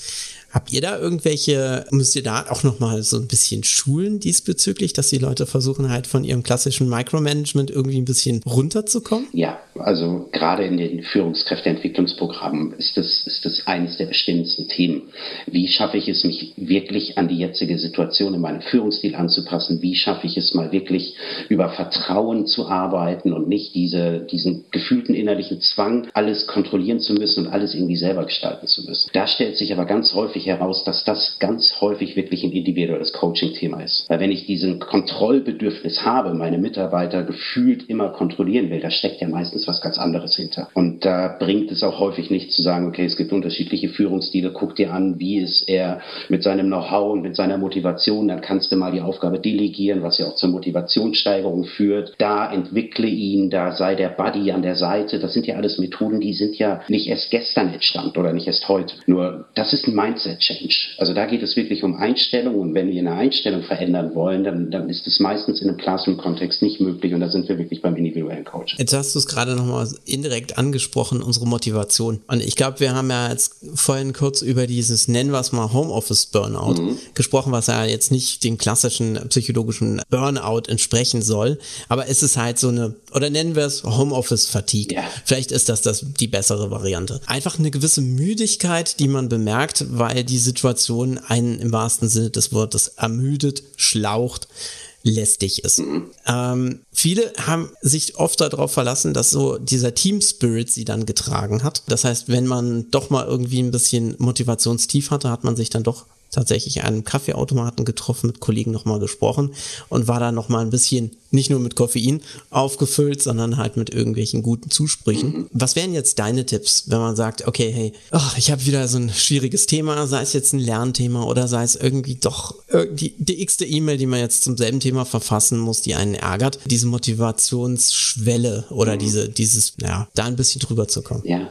Habt ihr da irgendwelche, müsst ihr da auch nochmal so ein bisschen schulen diesbezüglich, dass die Leute versuchen halt von ihrem klassischen Micromanagement irgendwie ein bisschen runterzukommen? Ja, also gerade in den Führungskräfteentwicklungsprogrammen ist das, ist das eines der bestimmendsten Themen. Wie schaffe ich es, mich wirklich an die jetzige Situation in meinem Führungsstil anzupassen? Wie schaffe ich es mal wirklich über Vertrauen zu arbeiten und nicht diese, diesen gefühlten innerlichen Zwang, alles kontrollieren zu müssen und alles irgendwie selber gestalten zu müssen? Da stellt sich aber ganz häufig heraus, dass das ganz häufig wirklich ein individuelles Coaching-Thema ist. Weil wenn ich diesen Kontrollbedürfnis habe, meine Mitarbeiter gefühlt immer kontrollieren will, da steckt ja meistens was ganz anderes hinter. Und da bringt es auch häufig nicht zu sagen, okay, es gibt unterschiedliche Führungsstile, guck dir an, wie ist er mit seinem Know-how und mit seiner Motivation, dann kannst du mal die Aufgabe delegieren, was ja auch zur Motivationssteigerung führt. Da entwickle ihn, da sei der Buddy an der Seite. Das sind ja alles Methoden, die sind ja nicht erst gestern entstanden oder nicht erst heute. Nur das ist ein Mindset Change. Also da geht es wirklich um Einstellung und wenn wir eine Einstellung verändern wollen, dann, dann ist es meistens in einem Classroom-Kontext nicht möglich und da sind wir wirklich beim individuellen Coach. Jetzt hast du es gerade nochmal indirekt angesprochen, unsere Motivation. Und ich glaube, wir haben ja jetzt vorhin kurz über dieses, nennen wir es mal Homeoffice-Burnout mhm. gesprochen, was ja jetzt nicht dem klassischen psychologischen Burnout entsprechen soll, aber es ist halt so eine, oder nennen wir es Homeoffice-Fatigue. Ja. Vielleicht ist das, das die bessere Variante. Einfach eine gewisse Müdigkeit, die man bemerkt, weil die Situation einen im wahrsten Sinne des Wortes ermüdet, schlaucht, lästig ist. Mhm. Ähm, viele haben sich oft darauf verlassen, dass so dieser Team Spirit sie dann getragen hat. Das heißt, wenn man doch mal irgendwie ein bisschen Motivationstief hatte, hat man sich dann doch tatsächlich einem Kaffeeautomaten getroffen, mit Kollegen nochmal gesprochen und war da nochmal ein bisschen nicht nur mit Koffein aufgefüllt, sondern halt mit irgendwelchen guten Zusprüchen. Mhm. Was wären jetzt deine Tipps, wenn man sagt, okay, hey, ach, ich habe wieder so ein schwieriges Thema, sei es jetzt ein Lernthema oder sei es irgendwie doch die, die x-te E-Mail, die man jetzt zum selben Thema verfassen muss, die einen ärgert, diese Motivationsschwelle oder mhm. diese, dieses, ja, da ein bisschen drüber zu kommen. Ja,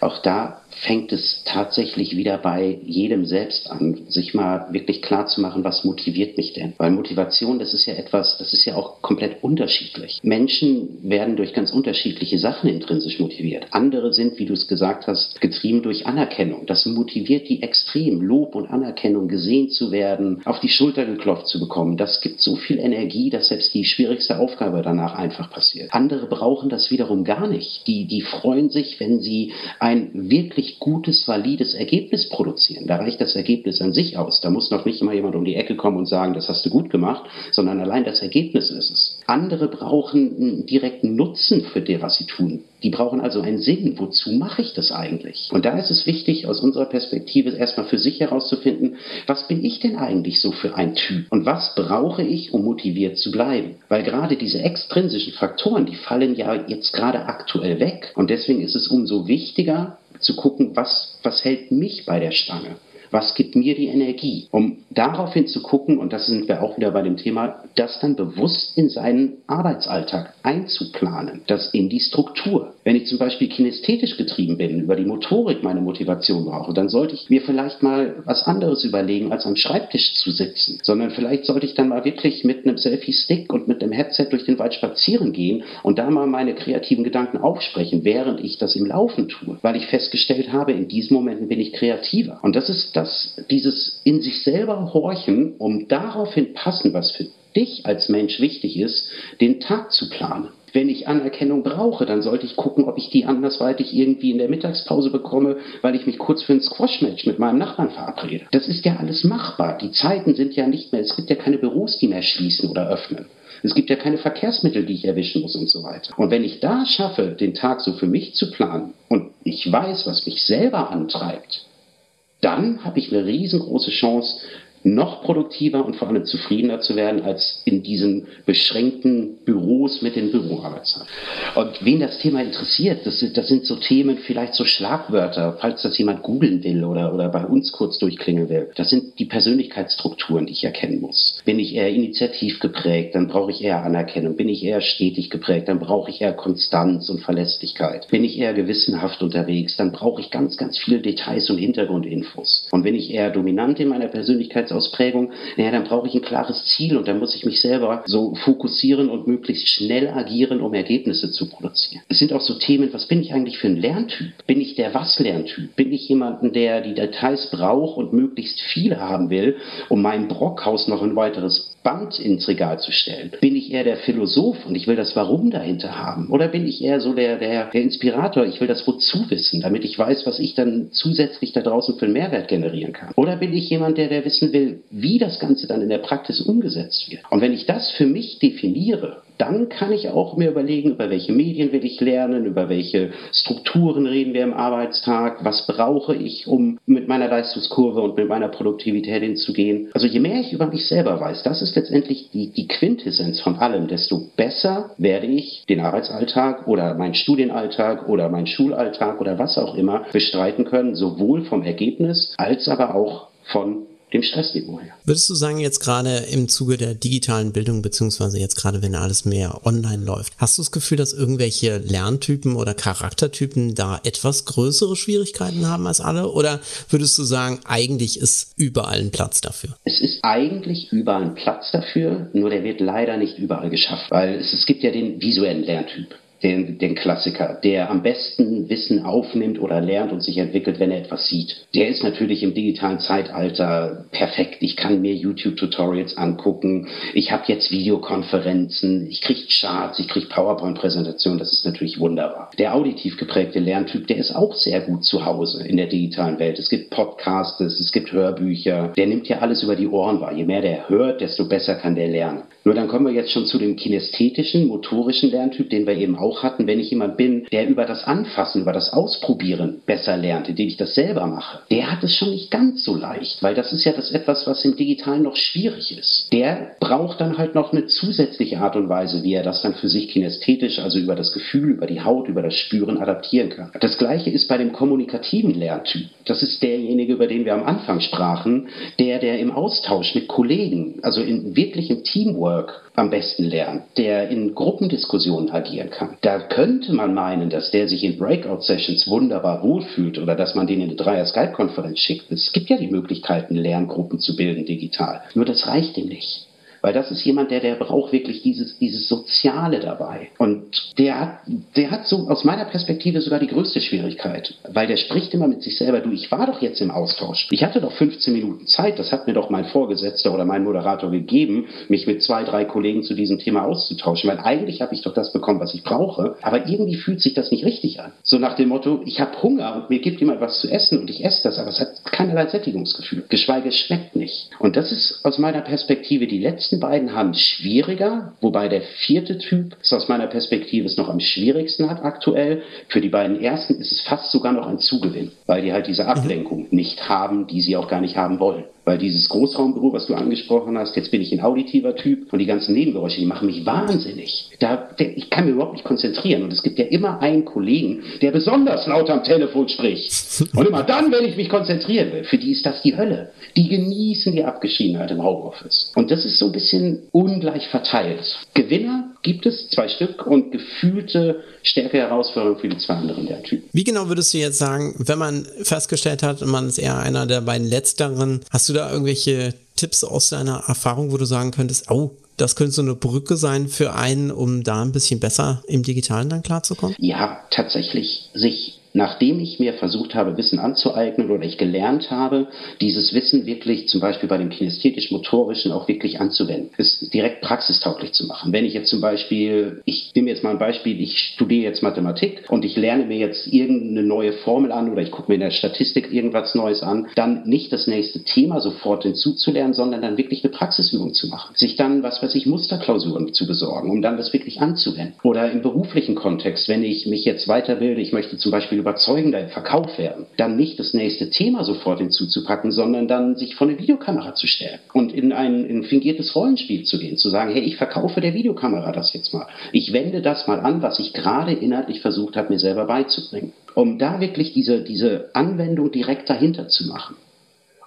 auch da fängt es tatsächlich wieder bei jedem selbst an, sich mal wirklich klar zu machen, was motiviert mich denn? Weil Motivation, das ist ja etwas, das ist ja auch komplett unterschiedlich. Menschen werden durch ganz unterschiedliche Sachen intrinsisch motiviert. Andere sind, wie du es gesagt hast, getrieben durch Anerkennung. Das motiviert die extrem. Lob und Anerkennung, gesehen zu werden, auf die Schulter geklopft zu bekommen. Das gibt so viel Energie, dass selbst die schwierigste Aufgabe danach einfach passiert. Andere brauchen das wiederum gar nicht. Die, die freuen sich, wenn sie ein wirklich wirklich gutes, valides Ergebnis produzieren. Da reicht das Ergebnis an sich aus. Da muss noch nicht immer jemand um die Ecke kommen und sagen, das hast du gut gemacht, sondern allein das Ergebnis ist es. Andere brauchen einen direkten Nutzen für das, was sie tun. Die brauchen also einen Sinn. Wozu mache ich das eigentlich? Und da ist es wichtig, aus unserer Perspektive erstmal für sich herauszufinden, was bin ich denn eigentlich so für ein Typ? Und was brauche ich, um motiviert zu bleiben? Weil gerade diese extrinsischen Faktoren, die fallen ja jetzt gerade aktuell weg. Und deswegen ist es umso wichtiger, zu gucken, was, was hält mich bei der Stange? Was gibt mir die Energie? Um daraufhin zu gucken, und das sind wir auch wieder bei dem Thema, das dann bewusst in seinen Arbeitsalltag einzuplanen, das in die Struktur. Wenn ich zum Beispiel kinästhetisch getrieben bin, über die Motorik meine Motivation brauche, dann sollte ich mir vielleicht mal was anderes überlegen, als am Schreibtisch zu sitzen, sondern vielleicht sollte ich dann mal wirklich mit einem Selfie-Stick und mit einem Headset durch den Wald spazieren gehen und da mal meine kreativen Gedanken aufsprechen, während ich das im Laufen tue, weil ich festgestellt habe, in diesen Momenten bin ich kreativer. Und das ist das, dieses in sich selber horchen, um daraufhin passen, was für dich als Mensch wichtig ist, den Tag zu planen. Wenn ich Anerkennung brauche, dann sollte ich gucken, ob ich die andersweitig irgendwie in der Mittagspause bekomme, weil ich mich kurz für ein Squash-Match mit meinem Nachbarn verabrede. Das ist ja alles machbar. Die Zeiten sind ja nicht mehr, es gibt ja keine Büros, die mehr schließen oder öffnen. Es gibt ja keine Verkehrsmittel, die ich erwischen muss und so weiter. Und wenn ich da schaffe, den Tag so für mich zu planen und ich weiß, was mich selber antreibt, dann habe ich eine riesengroße Chance, noch produktiver und vor allem zufriedener zu werden als in diesen beschränkten Büros mit den Büroarbeitszeiten. Und wen das Thema interessiert, das sind, das sind so Themen, vielleicht so Schlagwörter, falls das jemand googeln will oder, oder bei uns kurz durchklingen will. Das sind die Persönlichkeitsstrukturen, die ich erkennen muss. Bin ich eher initiativ geprägt, dann brauche ich eher Anerkennung. Bin ich eher stetig geprägt, dann brauche ich eher Konstanz und Verlässlichkeit. Bin ich eher gewissenhaft unterwegs, dann brauche ich ganz, ganz viele Details und Hintergrundinfos. Und wenn ich eher dominant in meiner Persönlichkeits Ausprägung, naja, dann brauche ich ein klares Ziel und dann muss ich mich selber so fokussieren und möglichst schnell agieren, um Ergebnisse zu produzieren. Es sind auch so Themen, was bin ich eigentlich für ein Lerntyp? Bin ich der Was-Lerntyp? Bin ich jemanden, der die Details braucht und möglichst viele haben will, um mein Brockhaus noch ein weiteres Band ins Regal zu stellen? Bin ich eher der Philosoph und ich will das Warum dahinter haben? Oder bin ich eher so der, der, der Inspirator, ich will das Wozu wissen, damit ich weiß, was ich dann zusätzlich da draußen für einen Mehrwert generieren kann? Oder bin ich jemand, der, der wissen will, wie das Ganze dann in der Praxis umgesetzt wird. Und wenn ich das für mich definiere, dann kann ich auch mir überlegen, über welche Medien will ich lernen, über welche Strukturen reden wir im Arbeitstag, was brauche ich, um mit meiner Leistungskurve und mit meiner Produktivität hinzugehen. Also je mehr ich über mich selber weiß, das ist letztendlich die, die Quintessenz von allem, desto besser werde ich den Arbeitsalltag oder meinen Studienalltag oder meinen Schulalltag oder was auch immer bestreiten können, sowohl vom Ergebnis als aber auch von dem Stressniveau her. Würdest du sagen, jetzt gerade im Zuge der digitalen Bildung, beziehungsweise jetzt gerade, wenn alles mehr online läuft, hast du das Gefühl, dass irgendwelche Lerntypen oder Charaktertypen da etwas größere Schwierigkeiten haben als alle? Oder würdest du sagen, eigentlich ist überall ein Platz dafür? Es ist eigentlich überall ein Platz dafür, nur der wird leider nicht überall geschafft, weil es, es gibt ja den visuellen Lerntyp den, den Klassiker, der am besten Wissen aufnimmt oder lernt und sich entwickelt, wenn er etwas sieht. Der ist natürlich im digitalen Zeitalter perfekt. Ich kann mir YouTube-Tutorials angucken. Ich habe jetzt Videokonferenzen. Ich kriege Charts, ich kriege PowerPoint-Präsentationen. Das ist natürlich wunderbar. Der auditiv geprägte Lerntyp, der ist auch sehr gut zu Hause in der digitalen Welt. Es gibt Podcasts, es gibt Hörbücher. Der nimmt ja alles über die Ohren wahr. Je mehr der hört, desto besser kann der lernen. Nur dann kommen wir jetzt schon zu dem kinästhetischen, motorischen Lerntyp, den wir eben auch hatten. Wenn ich jemand bin, der über das Anfassen, über das Ausprobieren besser lernt, indem ich das selber mache, der hat es schon nicht ganz so leicht, weil das ist ja das etwas, was im Digitalen noch schwierig ist. Der braucht dann halt noch eine zusätzliche Art und Weise, wie er das dann für sich kinästhetisch, also über das Gefühl, über die Haut, über das Spüren adaptieren kann. Das gleiche ist bei dem kommunikativen Lerntyp. Das ist derjenige, über den wir am Anfang sprachen, der, der im Austausch mit Kollegen, also in wirklichem Teamwork, Network am besten lernt, der in Gruppendiskussionen agieren kann. Da könnte man meinen, dass der sich in Breakout-Sessions wunderbar wohlfühlt oder dass man den in eine Dreier-Skype-Konferenz schickt. Es gibt ja die Möglichkeiten, Lerngruppen zu bilden digital. Nur das reicht ihm nicht. Weil das ist jemand, der, der braucht wirklich dieses, dieses Soziale dabei. Und der hat, der hat so aus meiner Perspektive sogar die größte Schwierigkeit. Weil der spricht immer mit sich selber, du, ich war doch jetzt im Austausch. Ich hatte doch 15 Minuten Zeit, das hat mir doch mein Vorgesetzter oder mein Moderator gegeben, mich mit zwei, drei Kollegen zu diesem Thema auszutauschen. Weil eigentlich habe ich doch das bekommen, was ich brauche. Aber irgendwie fühlt sich das nicht richtig an. So nach dem Motto, ich habe Hunger und mir gibt jemand was zu essen und ich esse das, aber es hat keinerlei Sättigungsgefühl. Geschweige, es schmeckt nicht. Und das ist aus meiner Perspektive die letzten letzten beiden haben es schwieriger, wobei der vierte Typ ist aus meiner Perspektive es noch am schwierigsten hat aktuell. Für die beiden ersten ist es fast sogar noch ein Zugewinn, weil die halt diese mhm. Ablenkung nicht haben, die sie auch gar nicht haben wollen. Weil dieses Großraumbüro, was du angesprochen hast, jetzt bin ich ein auditiver Typ und die ganzen Nebengeräusche, die machen mich wahnsinnig. Da, ich kann mir überhaupt nicht konzentrieren. Und es gibt ja immer einen Kollegen, der besonders laut am Telefon spricht. Und immer dann, wenn ich mich konzentrieren will, für die ist das die Hölle. Die genießen die Abgeschiedenheit im Homeoffice. Und das ist so ein bisschen ungleich verteilt. Gewinner gibt es zwei Stück und gefühlte stärkere Herausforderungen für die zwei anderen der Typen. Wie genau würdest du jetzt sagen, wenn man festgestellt hat, man ist eher einer der beiden Letzteren, hast du da irgendwelche Tipps aus deiner Erfahrung, wo du sagen könntest, oh, das könnte so eine Brücke sein für einen, um da ein bisschen besser im Digitalen dann klarzukommen? Ja, tatsächlich sich nachdem ich mir versucht habe, Wissen anzueignen oder ich gelernt habe, dieses Wissen wirklich zum Beispiel bei dem kinästhetisch-motorischen auch wirklich anzuwenden, es direkt praxistauglich zu machen. Wenn ich jetzt zum Beispiel, ich nehme jetzt mal ein Beispiel, ich studiere jetzt Mathematik und ich lerne mir jetzt irgendeine neue Formel an oder ich gucke mir in der Statistik irgendwas Neues an, dann nicht das nächste Thema sofort hinzuzulernen, sondern dann wirklich eine Praxisübung zu machen. Sich dann, was weiß ich, Musterklausuren zu besorgen, um dann das wirklich anzuwenden. Oder im beruflichen Kontext, wenn ich mich jetzt weiterbilde, ich möchte zum Beispiel überzeugender im Verkauf werden, dann nicht das nächste Thema sofort hinzuzupacken, sondern dann sich vor eine Videokamera zu stellen und in ein, in fingiertes Rollenspiel zu gehen, zu sagen, hey, ich verkaufe der Videokamera das jetzt mal. Ich wende das mal an, was ich gerade inhaltlich versucht habe, mir selber beizubringen. Um da wirklich diese, diese Anwendung direkt dahinter zu machen.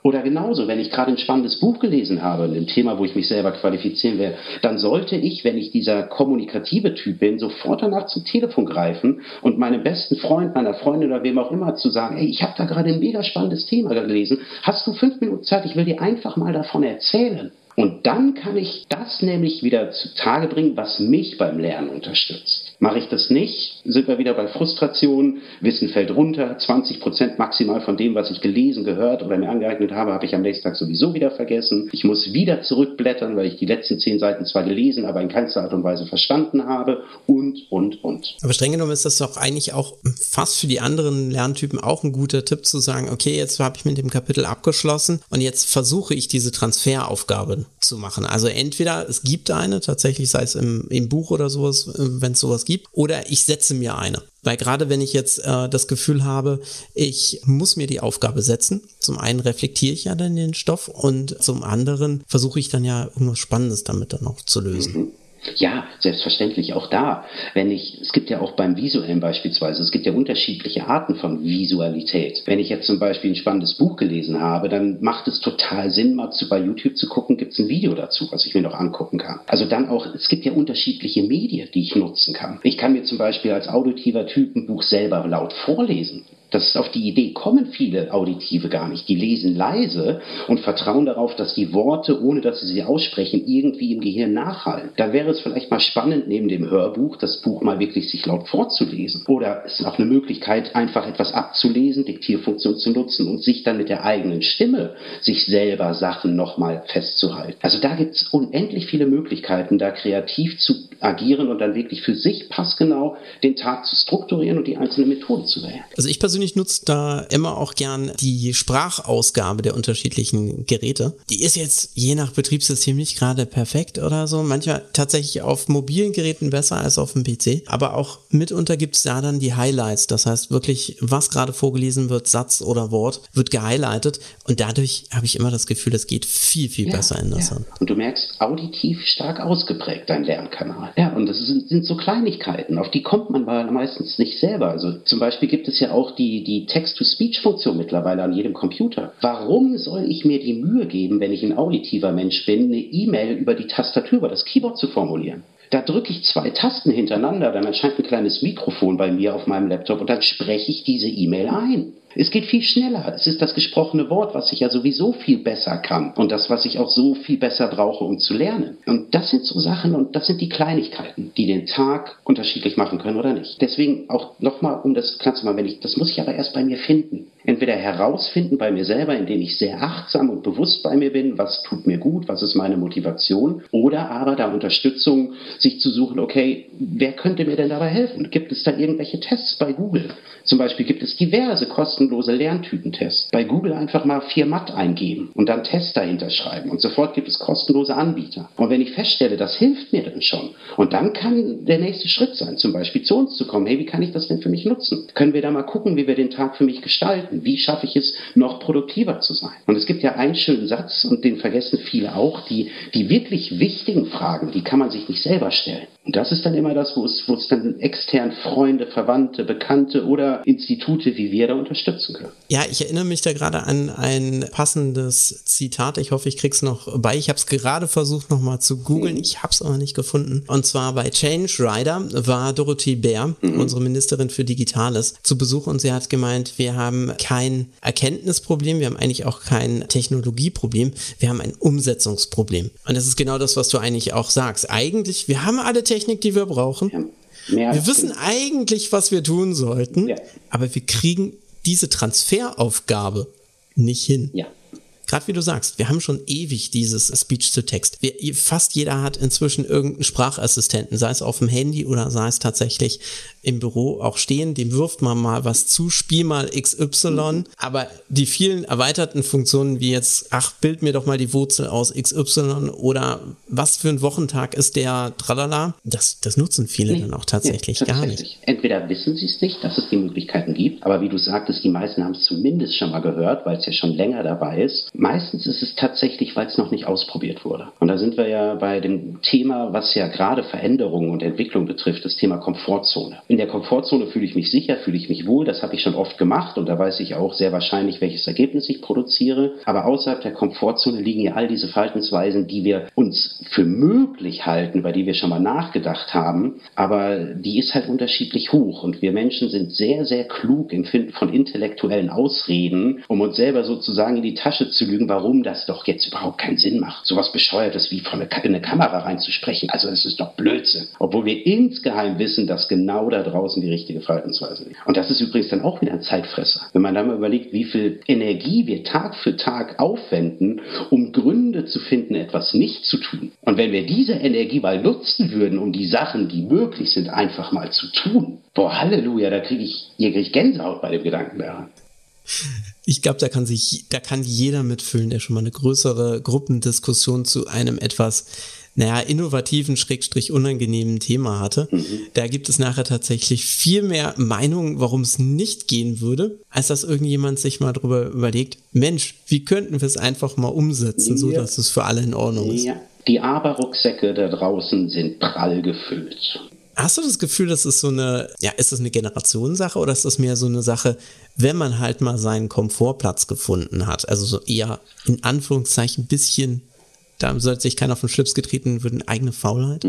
Oder genauso, wenn ich gerade ein spannendes Buch gelesen habe, ein Thema, wo ich mich selber qualifizieren will, dann sollte ich, wenn ich dieser kommunikative Typ bin, sofort danach zum Telefon greifen und meinem besten Freund, meiner Freundin oder wem auch immer zu sagen, ey, ich habe da gerade ein mega spannendes Thema gelesen. Hast du fünf Minuten Zeit? Ich will dir einfach mal davon erzählen. Und dann kann ich das nämlich wieder zutage bringen, was mich beim Lernen unterstützt. Mache ich das nicht, sind wir wieder bei Frustration, Wissen fällt runter, 20 Prozent maximal von dem, was ich gelesen, gehört oder mir angeeignet habe, habe ich am nächsten Tag sowieso wieder vergessen. Ich muss wieder zurückblättern, weil ich die letzten zehn Seiten zwar gelesen, aber in keinster Art und Weise verstanden habe und, und, und. Aber streng genommen ist das doch eigentlich auch fast für die anderen Lerntypen auch ein guter Tipp zu sagen, okay, jetzt habe ich mit dem Kapitel abgeschlossen und jetzt versuche ich diese Transferaufgaben zu machen. Also entweder es gibt eine, tatsächlich sei es im, im Buch oder sowas, wenn es sowas gibt, oder ich setze mir eine. Weil gerade wenn ich jetzt äh, das Gefühl habe, ich muss mir die Aufgabe setzen, zum einen reflektiere ich ja dann den Stoff und zum anderen versuche ich dann ja irgendwas Spannendes damit dann auch zu lösen. Mhm. Ja, selbstverständlich auch da. Wenn ich, es gibt ja auch beim Visuellen beispielsweise, es gibt ja unterschiedliche Arten von Visualität. Wenn ich jetzt zum Beispiel ein spannendes Buch gelesen habe, dann macht es total Sinn, mal zu, bei YouTube zu gucken, gibt es ein Video dazu, was ich mir noch angucken kann. Also dann auch, es gibt ja unterschiedliche Medien, die ich nutzen kann. Ich kann mir zum Beispiel als auditiver Typ ein Buch selber laut vorlesen. Das auf die Idee kommen viele Auditive gar nicht. Die lesen leise und vertrauen darauf, dass die Worte, ohne dass sie sie aussprechen, irgendwie im Gehirn nachhallen. Da wäre es vielleicht mal spannend, neben dem Hörbuch das Buch mal wirklich sich laut vorzulesen. Oder es ist auch eine Möglichkeit, einfach etwas abzulesen, Diktierfunktion zu nutzen und sich dann mit der eigenen Stimme sich selber Sachen nochmal festzuhalten. Also da gibt es unendlich viele Möglichkeiten, da kreativ zu agieren und dann wirklich für sich passgenau den Tag zu strukturieren und die einzelnen Methoden zu wählen. Also ich persönlich persönlich nutze da immer auch gern die Sprachausgabe der unterschiedlichen Geräte. Die ist jetzt je nach Betriebssystem nicht gerade perfekt oder so. Manchmal tatsächlich auf mobilen Geräten besser als auf dem PC. Aber auch mitunter gibt es da dann die Highlights. Das heißt wirklich, was gerade vorgelesen wird, Satz oder Wort, wird gehighlightet. Und dadurch habe ich immer das Gefühl, es geht viel, viel ja, besser in das ja. Hand. Und du merkst, auditiv stark ausgeprägt, dein Lernkanal. Ja, und das sind, sind so Kleinigkeiten, auf die kommt man meistens nicht selber. Also zum Beispiel gibt es ja auch die die, die Text-to-Speech-Funktion mittlerweile an jedem Computer. Warum soll ich mir die Mühe geben, wenn ich ein auditiver Mensch bin, eine E-Mail über die Tastatur, über das Keyboard zu formulieren? Da drücke ich zwei Tasten hintereinander, dann erscheint ein kleines Mikrofon bei mir auf meinem Laptop und dann spreche ich diese E-Mail ein. Es geht viel schneller. Es ist das gesprochene Wort, was ich ja sowieso viel besser kann und das, was ich auch so viel besser brauche, um zu lernen. Und das sind so Sachen und das sind die Kleinigkeiten, die den Tag unterschiedlich machen können oder nicht. Deswegen auch nochmal, um das klar zu machen, wenn ich, das muss ich aber erst bei mir finden. Entweder herausfinden bei mir selber, indem ich sehr achtsam und bewusst bei mir bin, was tut mir gut, was ist meine Motivation, oder aber da Unterstützung sich zu suchen, okay, wer könnte mir denn dabei helfen? Gibt es da irgendwelche Tests bei Google? Zum Beispiel gibt es diverse kostenlose Lerntypentests. Bei Google einfach mal 4 Matt eingeben und dann Test dahinter schreiben und sofort gibt es kostenlose Anbieter. Und wenn ich feststelle, das hilft mir dann schon und dann kann der nächste Schritt sein, zum Beispiel zu uns zu kommen, hey, wie kann ich das denn für mich nutzen? Können wir da mal gucken, wie wir den Tag für mich gestalten? Wie schaffe ich es, noch produktiver zu sein? Und es gibt ja einen schönen Satz und den vergessen viele auch, die, die wirklich wichtigen Fragen, die kann man sich nicht selber stellen. Und das ist dann immer das, wo es, wo es dann extern Freunde, Verwandte, Bekannte oder Institute wie wir da unterstützen können. Ja, ich erinnere mich da gerade an ein passendes Zitat. Ich hoffe, ich krieg's noch bei. Ich habe es gerade versucht nochmal zu googeln. Mhm. Ich habe es aber nicht gefunden. Und zwar bei Change Rider war Dorothee Bär, mhm. unsere Ministerin für Digitales, zu Besuch und sie hat gemeint, wir haben kein Erkenntnisproblem, wir haben eigentlich auch kein Technologieproblem, wir haben ein Umsetzungsproblem. Und das ist genau das, was du eigentlich auch sagst. Eigentlich, wir haben alle Technik, die wir brauchen. Ja, wir wissen eigentlich, was wir tun sollten, ja. aber wir kriegen diese Transferaufgabe nicht hin. Ja. gerade wie du sagst, wir haben schon ewig dieses Speech-to-Text. Fast jeder hat inzwischen irgendeinen Sprachassistenten, sei es auf dem Handy oder sei es tatsächlich im Büro auch stehen, dem wirft man mal was zu, spiel mal XY, aber die vielen erweiterten Funktionen wie jetzt, ach, bild mir doch mal die Wurzel aus XY oder was für ein Wochentag ist der Tralala, das, das nutzen viele nee, dann auch tatsächlich, ja, gar nicht. Entweder wissen sie es nicht, dass es die Möglichkeiten gibt, aber wie du sagtest, die meisten haben es zumindest schon mal gehört, weil es ja schon länger dabei ist. Meistens ist es tatsächlich, weil es noch nicht ausprobiert wurde. Und da sind wir ja bei dem Thema, was ja gerade Veränderungen und Entwicklung betrifft, das Thema Komfortzone. In der Komfortzone fühle ich mich sicher, fühle ich mich wohl, das habe ich schon oft gemacht und da weiß ich auch sehr wahrscheinlich, welches Ergebnis ich produziere. Aber außerhalb der Komfortzone liegen ja all diese Verhaltensweisen, die wir uns für möglich halten, über die wir schon mal nachgedacht haben, aber die ist halt unterschiedlich hoch und wir Menschen sind sehr, sehr klug im Finden von intellektuellen Ausreden, um uns selber sozusagen in die Tasche zu lügen, warum das doch jetzt überhaupt keinen Sinn macht. Sowas Bescheuertes wie von in eine Kamera reinzusprechen, also das ist doch Blödsinn. Obwohl wir insgeheim wissen, dass genau da draußen die richtige Verhaltensweise liegt. Und das ist übrigens dann auch wieder ein Zeitfresser. Wenn man dann mal überlegt, wie viel Energie wir Tag für Tag aufwenden, um Gründe zu finden, etwas nicht zu tun. Und wenn wir diese Energie mal nutzen würden, um die Sachen, die möglich sind, einfach mal zu tun. Boah, Halleluja, da kriege ich, hier krieg ich Gänsehaut bei dem Gedanken daran. Ich glaube, da kann sich, da kann jeder mitfühlen, der schon mal eine größere Gruppendiskussion zu einem etwas naja, innovativen, schrägstrich unangenehmen Thema hatte. Mhm. Da gibt es nachher tatsächlich viel mehr Meinungen, warum es nicht gehen würde, als dass irgendjemand sich mal drüber überlegt, Mensch, wie könnten wir es einfach mal umsetzen, ja. so dass es für alle in Ordnung ist. Ja. Die Aberrucksäcke da draußen sind prall gefüllt. Hast du das Gefühl, das ist so eine, ja, ist das eine Generationssache oder ist das mehr so eine Sache, wenn man halt mal seinen Komfortplatz gefunden hat? Also so eher in Anführungszeichen ein bisschen da sollte sich keiner auf den Schlips getreten, würden eigene Faulheit?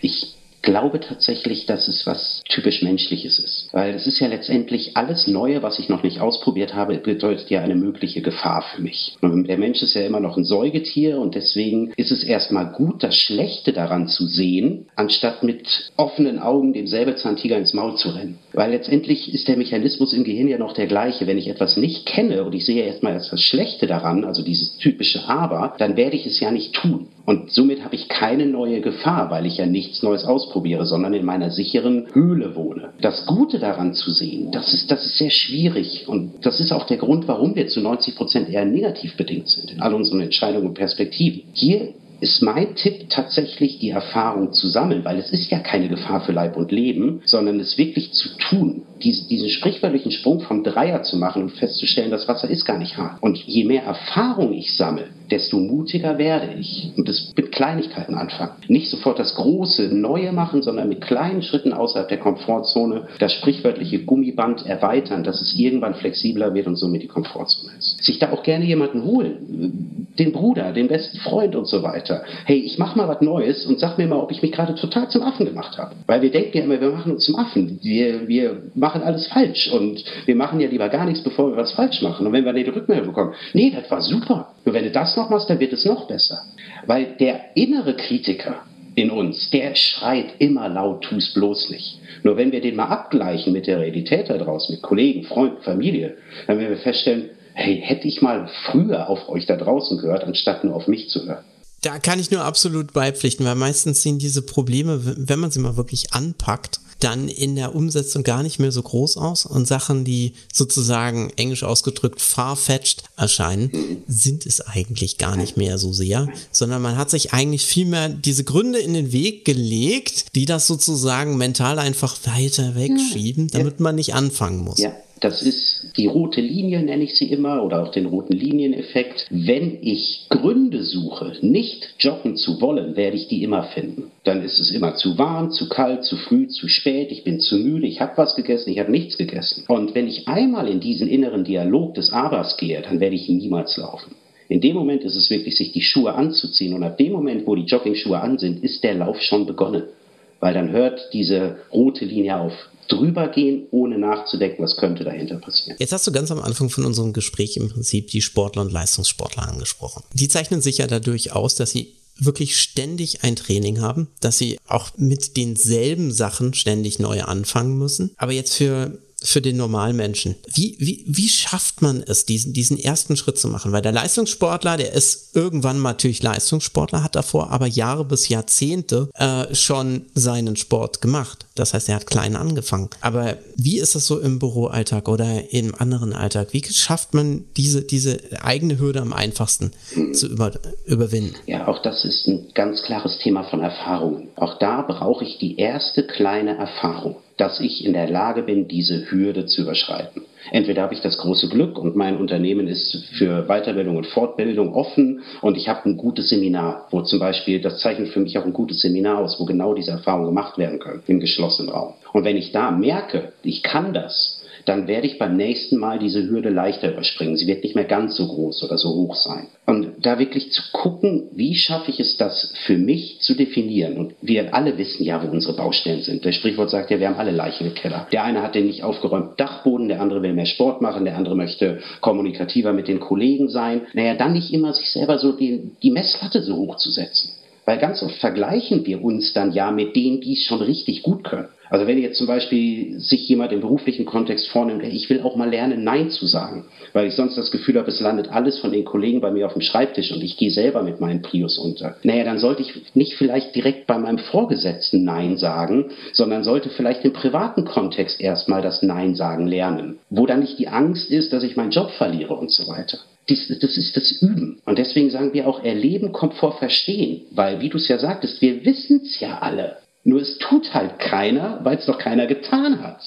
Ich glaube tatsächlich, dass es was typisch Menschliches ist. Weil es ist ja letztendlich alles Neue, was ich noch nicht ausprobiert habe, bedeutet ja eine mögliche Gefahr für mich. Der Mensch ist ja immer noch ein Säugetier und deswegen ist es erstmal gut, das Schlechte daran zu sehen, anstatt mit offenen Augen dem Säbelzahntiger ins Maul zu rennen. Weil letztendlich ist der Mechanismus im Gehirn ja noch der gleiche. Wenn ich etwas nicht kenne und ich sehe erstmal das Schlechte daran, also dieses typische Aber, dann werde ich es ja nicht tun. Und somit habe ich keine neue Gefahr, weil ich ja nichts Neues ausprobiere, sondern in meiner sicheren Höhle wohne. Das Gute daran zu sehen, das ist, das ist sehr schwierig. Und das ist auch der Grund, warum wir zu 90 Prozent eher negativ bedingt sind in all unseren Entscheidungen und Perspektiven. Hier ist mein Tipp tatsächlich die Erfahrung zu sammeln, weil es ist ja keine Gefahr für Leib und Leben, sondern es wirklich zu tun, diese, diesen sprichwörtlichen Sprung vom Dreier zu machen und festzustellen, das Wasser ist gar nicht hart. Und je mehr Erfahrung ich sammle, desto mutiger werde ich. Und das mit Kleinigkeiten anfangen. Nicht sofort das große Neue machen, sondern mit kleinen Schritten außerhalb der Komfortzone das sprichwörtliche Gummiband erweitern, dass es irgendwann flexibler wird und somit die Komfortzone ist. Sich da auch gerne jemanden holen. Den Bruder, den besten Freund und so weiter. Hey, ich mach mal was Neues und sag mir mal, ob ich mich gerade total zum Affen gemacht habe. Weil wir denken ja immer, wir machen uns zum Affen. Wir, wir machen alles falsch und wir machen ja lieber gar nichts, bevor wir was falsch machen. Und wenn wir die Rückmeldung bekommen, nee, das war super. Und wenn du das noch machst, dann wird es noch besser. Weil der innere Kritiker in uns, der schreit immer laut, tu es bloß nicht. Nur wenn wir den mal abgleichen mit der Realität da draußen, mit Kollegen, Freunden, Familie, dann werden wir feststellen, hey, hätte ich mal früher auf euch da draußen gehört, anstatt nur auf mich zu hören. Da kann ich nur absolut beipflichten, weil meistens sehen diese Probleme, wenn man sie mal wirklich anpackt, dann in der Umsetzung gar nicht mehr so groß aus und Sachen, die sozusagen englisch ausgedrückt farfetched erscheinen, sind es eigentlich gar nicht mehr so sehr, sondern man hat sich eigentlich vielmehr diese Gründe in den Weg gelegt, die das sozusagen mental einfach weiter wegschieben, damit man nicht anfangen muss. Ja. Das ist die rote Linie, nenne ich sie immer, oder auch den roten Linieneffekt. Wenn ich Gründe suche, nicht joggen zu wollen, werde ich die immer finden. Dann ist es immer zu warm, zu kalt, zu früh, zu spät, ich bin zu müde, ich habe was gegessen, ich habe nichts gegessen. Und wenn ich einmal in diesen inneren Dialog des Abers gehe, dann werde ich niemals laufen. In dem Moment ist es wirklich, sich die Schuhe anzuziehen. Und ab dem Moment, wo die Jogging-Schuhe an sind, ist der Lauf schon begonnen. Weil dann hört diese rote Linie auf drüber gehen, ohne nachzudenken, was könnte dahinter passieren. Jetzt hast du ganz am Anfang von unserem Gespräch im Prinzip die Sportler und Leistungssportler angesprochen. Die zeichnen sich ja dadurch aus, dass sie wirklich ständig ein Training haben, dass sie auch mit denselben Sachen ständig neu anfangen müssen. Aber jetzt für für den Normalmenschen. Wie, wie, wie schafft man es, diesen, diesen ersten Schritt zu machen? Weil der Leistungssportler, der ist irgendwann natürlich Leistungssportler, hat davor aber Jahre bis Jahrzehnte äh, schon seinen Sport gemacht. Das heißt, er hat klein angefangen. Aber wie ist das so im Büroalltag oder im anderen Alltag? Wie schafft man diese, diese eigene Hürde am einfachsten zu über, überwinden? Ja, auch das ist ein ganz klares Thema von Erfahrungen. Auch da brauche ich die erste kleine Erfahrung dass ich in der Lage bin, diese Hürde zu überschreiten. Entweder habe ich das große Glück und mein Unternehmen ist für Weiterbildung und Fortbildung offen und ich habe ein gutes Seminar, wo zum Beispiel, das zeichnet für mich auch ein gutes Seminar aus, wo genau diese Erfahrungen gemacht werden können, im geschlossenen Raum. Und wenn ich da merke, ich kann das, dann werde ich beim nächsten Mal diese Hürde leichter überspringen. Sie wird nicht mehr ganz so groß oder so hoch sein. Und da wirklich zu gucken, wie schaffe ich es, das für mich zu definieren. Und wir alle wissen ja, wo unsere Baustellen sind. Der Sprichwort sagt ja, wir haben alle Leichen im Keller. Der eine hat den nicht aufgeräumten Dachboden, der andere will mehr Sport machen, der andere möchte kommunikativer mit den Kollegen sein. Naja, dann nicht immer sich selber so die, die Messlatte so hoch zu setzen. Weil ganz oft vergleichen wir uns dann ja mit denen, die es schon richtig gut können. Also wenn jetzt zum Beispiel sich jemand im beruflichen Kontext vornimmt, ich will auch mal lernen, Nein zu sagen, weil ich sonst das Gefühl habe, es landet alles von den Kollegen bei mir auf dem Schreibtisch und ich gehe selber mit meinem Prius unter. Naja, dann sollte ich nicht vielleicht direkt bei meinem Vorgesetzten Nein sagen, sondern sollte vielleicht im privaten Kontext erstmal das Nein sagen lernen, wo dann nicht die Angst ist, dass ich meinen Job verliere und so weiter. Das, das, ist das Üben. Und deswegen sagen wir auch, erleben kommt vor Verstehen. Weil, wie du es ja sagtest, wir wissen es ja alle. Nur es tut halt keiner, weil es doch keiner getan hat.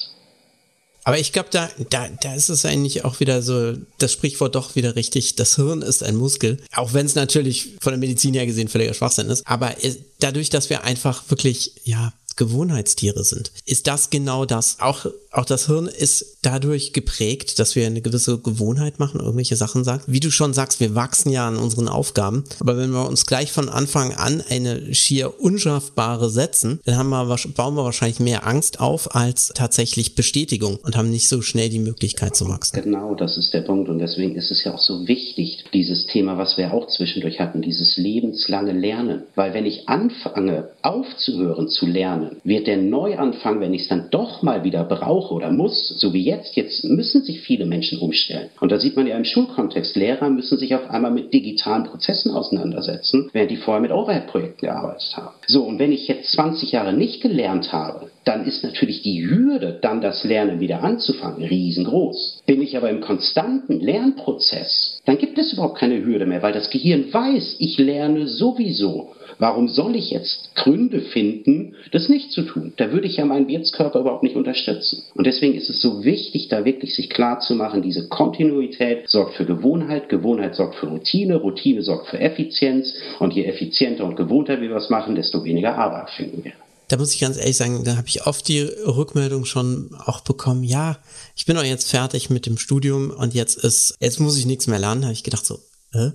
Aber ich glaube, da, da, da ist es eigentlich auch wieder so, das Sprichwort doch wieder richtig, das Hirn ist ein Muskel. Auch wenn es natürlich von der Medizin her gesehen völliger Schwachsinn ist. Aber dadurch, dass wir einfach wirklich, ja, Gewohnheitstiere sind. Ist das genau das? Auch, auch das Hirn ist dadurch geprägt, dass wir eine gewisse Gewohnheit machen, irgendwelche Sachen sagen. Wie du schon sagst, wir wachsen ja an unseren Aufgaben. Aber wenn wir uns gleich von Anfang an eine schier unschaffbare setzen, dann haben wir, bauen wir wahrscheinlich mehr Angst auf als tatsächlich Bestätigung und haben nicht so schnell die Möglichkeit zu wachsen. Genau, das ist der Punkt. Und deswegen ist es ja auch so wichtig, dieses Thema, was wir auch zwischendurch hatten, dieses lebenslange Lernen. Weil wenn ich anfange, aufzuhören zu lernen. Wird der Neuanfang, wenn ich es dann doch mal wieder brauche oder muss, so wie jetzt, jetzt müssen sich viele Menschen umstellen. Und da sieht man ja im Schulkontext, Lehrer müssen sich auf einmal mit digitalen Prozessen auseinandersetzen, während die vorher mit Overhead-Projekten gearbeitet haben. So, und wenn ich jetzt 20 Jahre nicht gelernt habe, dann ist natürlich die Hürde, dann das Lernen wieder anzufangen, riesengroß. Bin ich aber im konstanten Lernprozess, dann gibt es überhaupt keine Hürde mehr, weil das Gehirn weiß, ich lerne sowieso. Warum soll ich jetzt Gründe finden, das nicht zu tun? Da würde ich ja meinen Wirtskörper überhaupt nicht unterstützen. Und deswegen ist es so wichtig, da wirklich sich klar zu machen, diese Kontinuität sorgt für Gewohnheit, Gewohnheit sorgt für Routine, Routine sorgt für Effizienz und je effizienter und gewohnter wir was machen, desto weniger Arbeit finden wir da muss ich ganz ehrlich sagen, da habe ich oft die Rückmeldung schon auch bekommen, ja, ich bin doch jetzt fertig mit dem Studium und jetzt ist, jetzt muss ich nichts mehr lernen. Habe ich gedacht so, äh,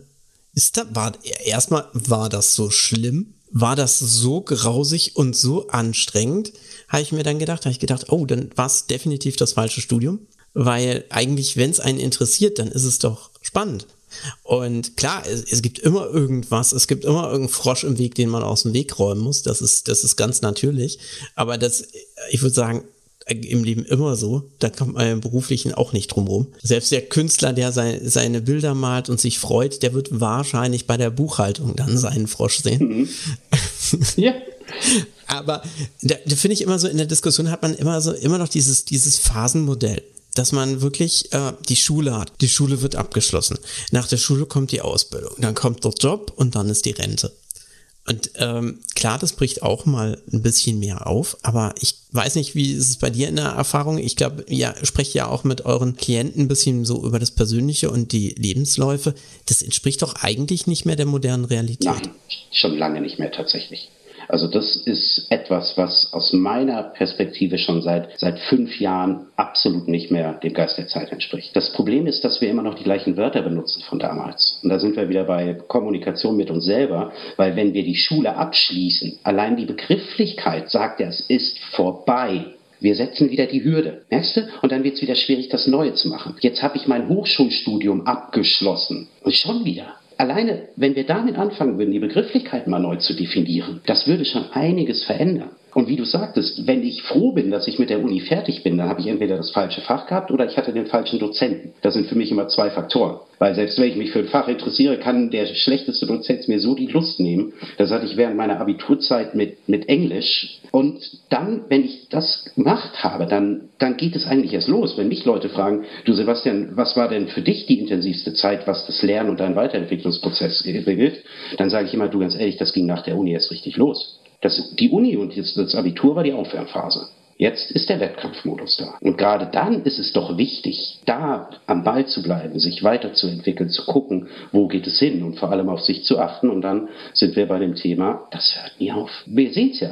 ist da, war, erstmal, war das so schlimm? War das so grausig und so anstrengend? Habe ich mir dann gedacht, habe ich gedacht, oh, dann war es definitiv das falsche Studium. Weil eigentlich, wenn es einen interessiert, dann ist es doch spannend. Und klar, es, es, gibt immer irgendwas, es gibt immer irgendeinen Frosch im Weg, den man aus dem Weg räumen muss. Das ist, das ist ganz natürlich. Aber das, ich würde sagen, im Leben immer so. Da kommt man im Beruflichen auch nicht drum rum. Selbst der Künstler, der sein, seine Bilder malt und sich freut, der wird wahrscheinlich bei der Buchhaltung dann seinen Frosch sehen. Mhm. ja. Aber da, da finde ich immer so, in der Diskussion hat man immer so, immer noch dieses, dieses Phasenmodell dass man wirklich äh, die Schule hat. Die Schule wird abgeschlossen. Nach der Schule kommt die Ausbildung, dann kommt der Job und dann ist die Rente. Und ähm, klar, das bricht auch mal ein bisschen mehr auf, aber ich weiß nicht, wie ist es bei dir in der Erfahrung? Ich glaube, ihr sprecht ja auch mit euren Klienten ein bisschen so über das Persönliche und die Lebensläufe. Das entspricht doch eigentlich nicht mehr der modernen Realität. Nein, schon lange nicht mehr tatsächlich. Also das ist etwas, was aus meiner Perspektive schon seit, seit fünf Jahren absolut nicht mehr dem Geist der Zeit entspricht. Das Problem ist, dass wir immer noch die gleichen Wörter benutzen von damals. Und da sind wir wieder bei Kommunikation mit uns selber, weil wenn wir die Schule abschließen, allein die Begrifflichkeit sagt es ist vorbei. Wir setzen wieder die Hürde. Merkst du? Und dann wird es wieder schwierig, das Neue zu machen. Jetzt habe ich mein Hochschulstudium abgeschlossen. Und schon wieder. Alleine, wenn wir damit anfangen würden, die Begrifflichkeiten mal neu zu definieren, das würde schon einiges verändern. Und wie du sagtest, wenn ich froh bin, dass ich mit der Uni fertig bin, dann habe ich entweder das falsche Fach gehabt oder ich hatte den falschen Dozenten. Das sind für mich immer zwei Faktoren. Weil selbst wenn ich mich für ein Fach interessiere, kann der schlechteste Dozent mir so die Lust nehmen. Das hatte ich während meiner Abiturzeit mit, mit Englisch. Und dann, wenn ich das gemacht habe, dann, dann geht es eigentlich erst los. Wenn mich Leute fragen, du Sebastian, was war denn für dich die intensivste Zeit, was das Lernen und deinen Weiterentwicklungsprozess betrifft, dann sage ich immer, du ganz ehrlich, das ging nach der Uni erst richtig los. Das, die Uni und das Abitur war die Aufwärmphase. Jetzt ist der Wettkampfmodus da. Und gerade dann ist es doch wichtig, da am Ball zu bleiben, sich weiterzuentwickeln, zu gucken, wo geht es hin und vor allem auf sich zu achten. Und dann sind wir bei dem Thema, das hört nie auf. Wir sehen es ja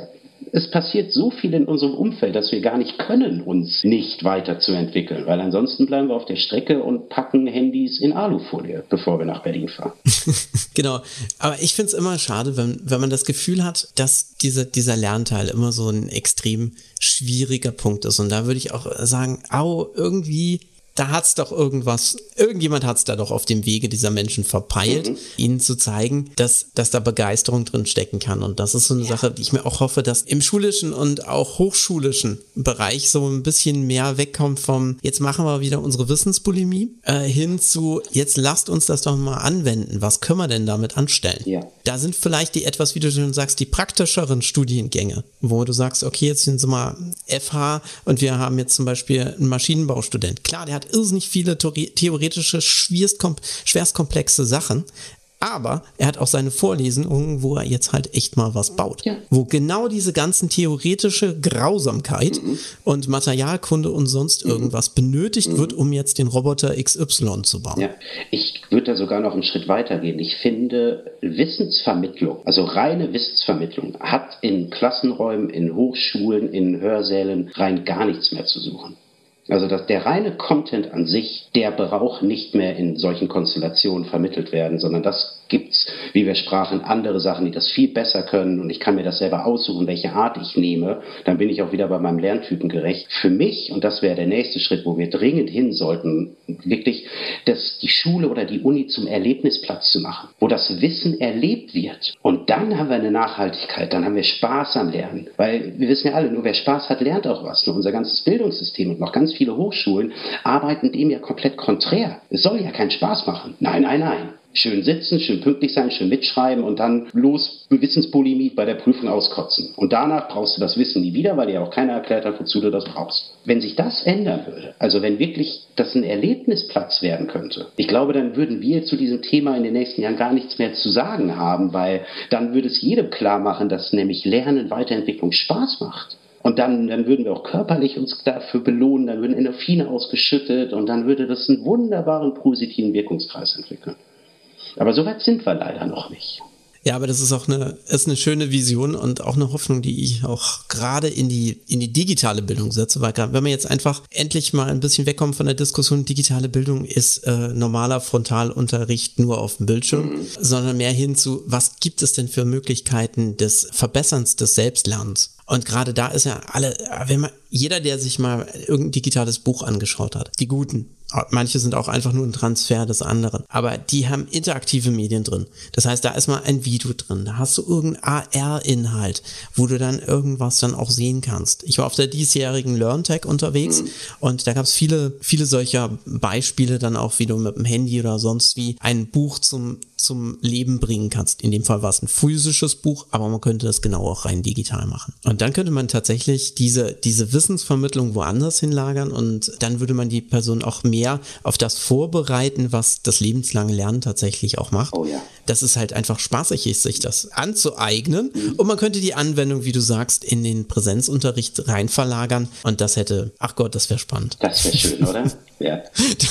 es passiert so viel in unserem Umfeld, dass wir gar nicht können, uns nicht weiterzuentwickeln, weil ansonsten bleiben wir auf der Strecke und packen Handys in Alufolie, bevor wir nach Berlin fahren. genau. Aber ich finde es immer schade, wenn, wenn man das Gefühl hat, dass diese, dieser Lernteil immer so ein extrem schwieriger Punkt ist. Und da würde ich auch sagen, au, irgendwie da hat's doch irgendwas, irgendjemand hat's da doch auf dem Wege dieser Menschen verpeilt, mhm. ihnen zu zeigen, dass, dass da Begeisterung drin stecken kann. Und das ist so eine ja. Sache, die ich mir auch hoffe, dass im schulischen und auch hochschulischen Bereich so ein bisschen mehr wegkommt vom, jetzt machen wir wieder unsere Wissensbulimie, äh, hin zu, jetzt lasst uns das doch mal anwenden. Was können wir denn damit anstellen? Ja. Da sind vielleicht die etwas, wie du schon sagst, die praktischeren Studiengänge, wo du sagst, okay, jetzt sind sie mal FH und wir haben jetzt zum Beispiel einen Maschinenbaustudent. Klar, der hat irrsinnig viele theoretische, schwerstkomplexe Sachen. Aber er hat auch seine Vorlesungen, wo er jetzt halt echt mal was baut. Ja. Wo genau diese ganzen theoretische Grausamkeit mhm. und Materialkunde und sonst mhm. irgendwas benötigt mhm. wird, um jetzt den Roboter XY zu bauen. Ja. Ich würde da sogar noch einen Schritt weiter gehen. Ich finde, Wissensvermittlung, also reine Wissensvermittlung, hat in Klassenräumen, in Hochschulen, in Hörsälen rein gar nichts mehr zu suchen. Also dass der reine Content an sich, der braucht nicht mehr in solchen Konstellationen vermittelt werden, sondern das gibt's, wie wir sprachen, andere Sachen, die das viel besser können und ich kann mir das selber aussuchen, welche Art ich nehme, dann bin ich auch wieder bei meinem Lerntypen gerecht. Für mich, und das wäre der nächste Schritt, wo wir dringend hin sollten, wirklich das, die Schule oder die Uni zum Erlebnisplatz zu machen, wo das Wissen erlebt wird. Und dann haben wir eine Nachhaltigkeit, dann haben wir Spaß am Lernen. Weil wir wissen ja alle, nur wer Spaß hat, lernt auch was. Nur unser ganzes Bildungssystem und noch ganz viele Hochschulen arbeiten dem ja komplett konträr. Es soll ja keinen Spaß machen. Nein, nein, nein schön sitzen, schön pünktlich sein, schön mitschreiben und dann los Wissenspolemie bei der Prüfung auskotzen. Und danach brauchst du das Wissen nie wieder, weil dir auch keiner erklärt hat, wozu du das brauchst. Wenn sich das ändern würde, also wenn wirklich das ein Erlebnisplatz werden könnte, ich glaube, dann würden wir zu diesem Thema in den nächsten Jahren gar nichts mehr zu sagen haben, weil dann würde es jedem klar machen, dass nämlich Lernen, Weiterentwicklung Spaß macht. Und dann, dann würden wir auch körperlich uns dafür belohnen, dann würden Endorphine ausgeschüttet und dann würde das einen wunderbaren positiven Wirkungskreis entwickeln. Aber so weit sind wir leider noch nicht. Ja, aber das ist auch eine, ist eine schöne Vision und auch eine Hoffnung, die ich auch gerade in die, in die digitale Bildung setze, weil wenn man jetzt einfach endlich mal ein bisschen wegkommt von der Diskussion, digitale Bildung ist äh, normaler Frontalunterricht nur auf dem Bildschirm, mhm. sondern mehr hin zu, was gibt es denn für Möglichkeiten des Verbesserns des Selbstlernens? Und gerade da ist ja alle, wenn man, jeder, der sich mal irgendein digitales Buch angeschaut hat, die guten, manche sind auch einfach nur ein Transfer des anderen, aber die haben interaktive Medien drin. Das heißt, da ist mal ein Video drin, da hast du irgendeinen AR-Inhalt, wo du dann irgendwas dann auch sehen kannst. Ich war auf der diesjährigen LearnTech unterwegs mhm. und da gab es viele, viele solcher Beispiele dann auch, wie du mit dem Handy oder sonst wie ein Buch zum zum Leben bringen kannst. In dem Fall war es ein physisches Buch, aber man könnte das genau auch rein digital machen. Und dann könnte man tatsächlich diese, diese Wissensvermittlung woanders hinlagern und dann würde man die Person auch mehr auf das vorbereiten, was das lebenslange Lernen tatsächlich auch macht. Oh ja. Dass es halt einfach spaßig ist, sich das anzueignen. Mhm. Und man könnte die Anwendung, wie du sagst, in den Präsenzunterricht rein verlagern. Und das hätte, ach Gott, das wäre spannend. Das wäre schön, oder? Ja.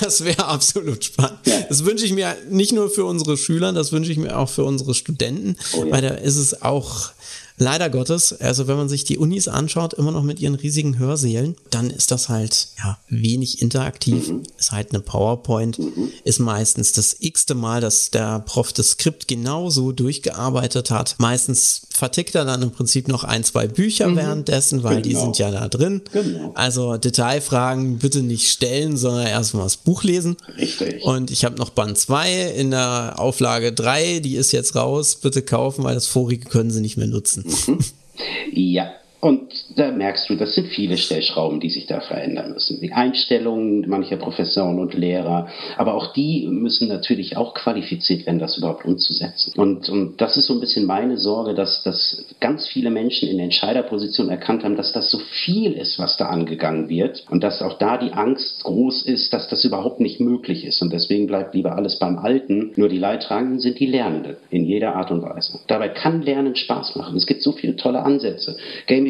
Das wäre absolut spannend. Ja. Das wünsche ich mir nicht nur für unsere Schüler, das wünsche ich mir auch für unsere Studenten, oh ja. weil da ist es auch leider Gottes, also wenn man sich die Unis anschaut, immer noch mit ihren riesigen Hörsälen, dann ist das halt ja wenig interaktiv. Mhm. Ist halt eine PowerPoint, mhm. ist meistens das x-te Mal, dass der Prof das Skript genauso durchgearbeitet hat. Meistens vertickt er dann im Prinzip noch ein, zwei Bücher mhm. währenddessen, weil genau. die sind ja da drin. Genau. Also Detailfragen bitte nicht stellen, sondern erstmal das Buch lesen. Richtig. Und ich habe noch Band 2 in der Auflage 3, die ist jetzt raus. Bitte kaufen, weil das vorige können sie nicht mehr nutzen. Mhm. Ja, Und da merkst du, das sind viele Stellschrauben, die sich da verändern müssen. Die Einstellungen mancher Professoren und Lehrer, aber auch die müssen natürlich auch qualifiziert werden, das überhaupt umzusetzen. Und, und das ist so ein bisschen meine Sorge, dass, dass ganz viele Menschen in Entscheiderpositionen erkannt haben, dass das so viel ist, was da angegangen wird und dass auch da die Angst groß ist, dass das überhaupt nicht möglich ist. Und deswegen bleibt lieber alles beim Alten. Nur die Leidtragenden sind die Lernenden in jeder Art und Weise. Dabei kann Lernen Spaß machen. Es gibt so viele tolle Ansätze.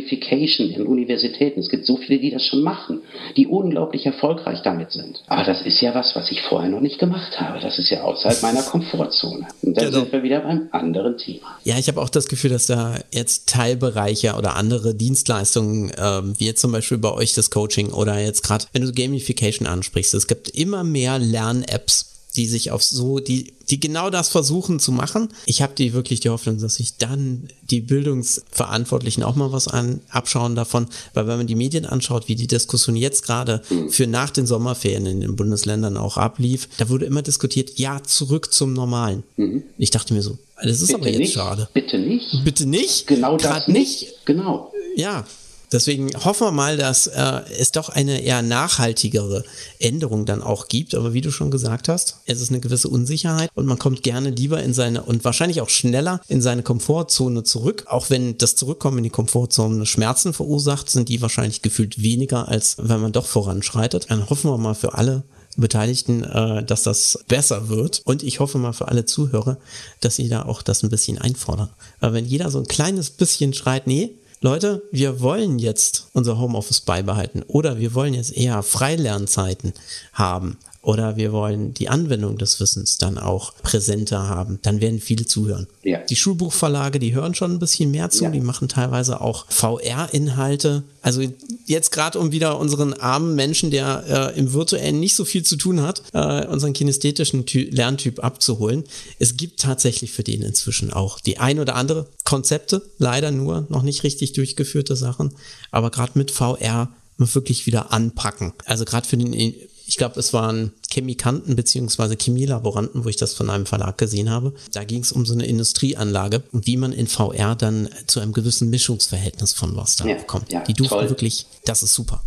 Gamification in Universitäten. Es gibt so viele, die das schon machen, die unglaublich erfolgreich damit sind. Aber das ist ja was, was ich vorher noch nicht gemacht habe. Das ist ja außerhalb meiner Komfortzone. Und dann genau. sind wir wieder beim anderen Thema. Ja, ich habe auch das Gefühl, dass da jetzt Teilbereiche oder andere Dienstleistungen, äh, wie jetzt zum Beispiel bei euch das Coaching oder jetzt gerade, wenn du Gamification ansprichst, es gibt immer mehr Lern-Apps die sich auf so, die, die genau das versuchen zu machen. Ich habe die wirklich die Hoffnung, dass sich dann die Bildungsverantwortlichen auch mal was an, abschauen davon, weil wenn man die Medien anschaut, wie die Diskussion jetzt gerade für nach den Sommerferien in den Bundesländern auch ablief, da wurde immer diskutiert, ja, zurück zum Normalen. Mhm. Ich dachte mir so, das ist Bitte aber jetzt nicht. schade. Bitte nicht. Bitte nicht? Genau das nicht. nicht. Genau. Ja, Deswegen hoffen wir mal, dass äh, es doch eine eher nachhaltigere Änderung dann auch gibt. Aber wie du schon gesagt hast, es ist eine gewisse Unsicherheit und man kommt gerne lieber in seine und wahrscheinlich auch schneller in seine Komfortzone zurück. Auch wenn das Zurückkommen in die Komfortzone Schmerzen verursacht, sind die wahrscheinlich gefühlt weniger, als wenn man doch voranschreitet. Dann hoffen wir mal für alle Beteiligten, äh, dass das besser wird. Und ich hoffe mal für alle Zuhörer, dass sie da auch das ein bisschen einfordern. Weil wenn jeder so ein kleines bisschen schreit, nee, Leute, wir wollen jetzt unser Homeoffice beibehalten oder wir wollen jetzt eher Freilernzeiten haben oder wir wollen die Anwendung des Wissens dann auch präsenter haben, dann werden viele zuhören. Ja. Die Schulbuchverlage, die hören schon ein bisschen mehr zu, ja. die machen teilweise auch VR-Inhalte. Also jetzt gerade um wieder unseren armen Menschen, der äh, im virtuellen nicht so viel zu tun hat, äh, unseren kinästhetischen Ty Lerntyp abzuholen. Es gibt tatsächlich für den inzwischen auch die ein oder andere Konzepte, leider nur noch nicht richtig durchgeführte Sachen, aber gerade mit VR wirklich wieder anpacken. Also gerade für den ich glaube, es waren Chemikanten beziehungsweise Chemielaboranten, wo ich das von einem Verlag gesehen habe. Da ging es um so eine Industrieanlage und wie man in VR dann zu einem gewissen Mischungsverhältnis von was da ja, kommt. Ja, die durften toll. wirklich, das ist super.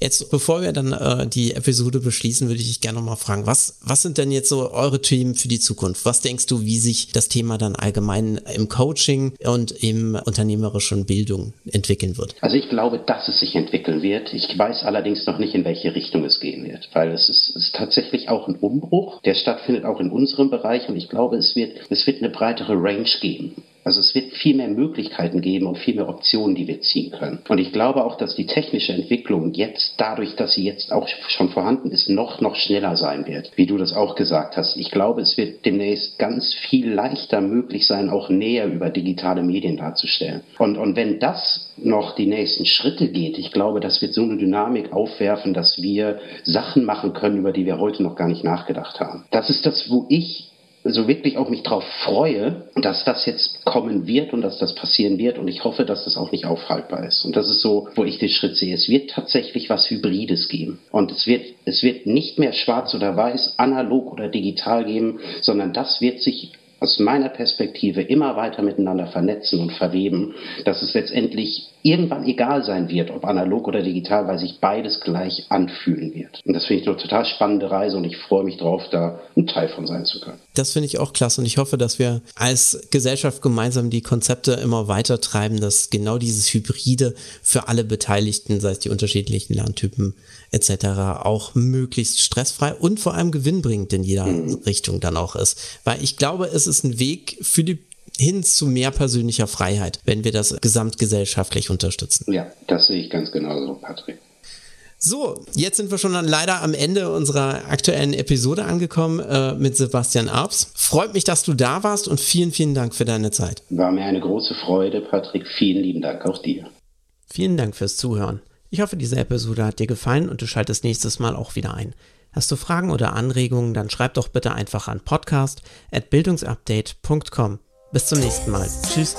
Jetzt, bevor wir dann äh, die Episode beschließen, würde ich dich gerne nochmal fragen, was, was sind denn jetzt so eure Themen für die Zukunft? Was denkst du, wie sich das Thema dann allgemein im Coaching und im unternehmerischen Bildung entwickeln wird? Also ich glaube, dass es sich entwickeln wird. Ich weiß allerdings noch nicht, in welche Richtung es gehen wird, weil es ist, es ist tatsächlich auch ein Umbruch, der stattfindet auch in unserem Bereich und ich glaube, es wird, es wird eine breitere Range geben. Also es wird viel mehr Möglichkeiten geben und viel mehr Optionen, die wir ziehen können. Und ich glaube auch, dass die technische Entwicklung jetzt dadurch, dass sie jetzt auch schon vorhanden ist, noch, noch schneller sein wird, wie du das auch gesagt hast. Ich glaube, es wird demnächst ganz viel leichter möglich sein, auch näher über digitale Medien darzustellen. Und, und wenn das noch die nächsten Schritte geht, ich glaube, das wird so eine Dynamik aufwerfen, dass wir Sachen machen können, über die wir heute noch gar nicht nachgedacht haben. Das ist das, wo ich so wirklich auch mich darauf freue, dass das jetzt kommen wird und dass das passieren wird. Und ich hoffe, dass das auch nicht aufhaltbar ist. Und das ist so, wo ich den Schritt sehe. Es wird tatsächlich was Hybrides geben. Und es wird, es wird nicht mehr schwarz oder weiß, analog oder digital geben, sondern das wird sich aus meiner Perspektive immer weiter miteinander vernetzen und verweben, dass es letztendlich irgendwann egal sein wird, ob analog oder digital, weil sich beides gleich anfühlen wird. Und das finde ich eine total spannende Reise und ich freue mich drauf, da ein Teil von sein zu können. Das finde ich auch klasse und ich hoffe, dass wir als Gesellschaft gemeinsam die Konzepte immer weiter treiben, dass genau dieses Hybride für alle Beteiligten, sei es die unterschiedlichen Lerntypen etc., auch möglichst stressfrei und vor allem gewinnbringend in jeder mhm. Richtung dann auch ist. Weil ich glaube, es ist ein Weg für die hin zu mehr persönlicher Freiheit, wenn wir das gesamtgesellschaftlich unterstützen. Ja, das sehe ich ganz genauso, Patrick. So, jetzt sind wir schon dann leider am Ende unserer aktuellen Episode angekommen äh, mit Sebastian Arps. Freut mich, dass du da warst und vielen, vielen Dank für deine Zeit. War mir eine große Freude, Patrick. Vielen lieben Dank auch dir. Vielen Dank fürs Zuhören. Ich hoffe, diese Episode hat dir gefallen und du schaltest nächstes Mal auch wieder ein. Hast du Fragen oder Anregungen, dann schreib doch bitte einfach an podcast@bildungsupdate.com. Bis zum nächsten Mal. Tschüss.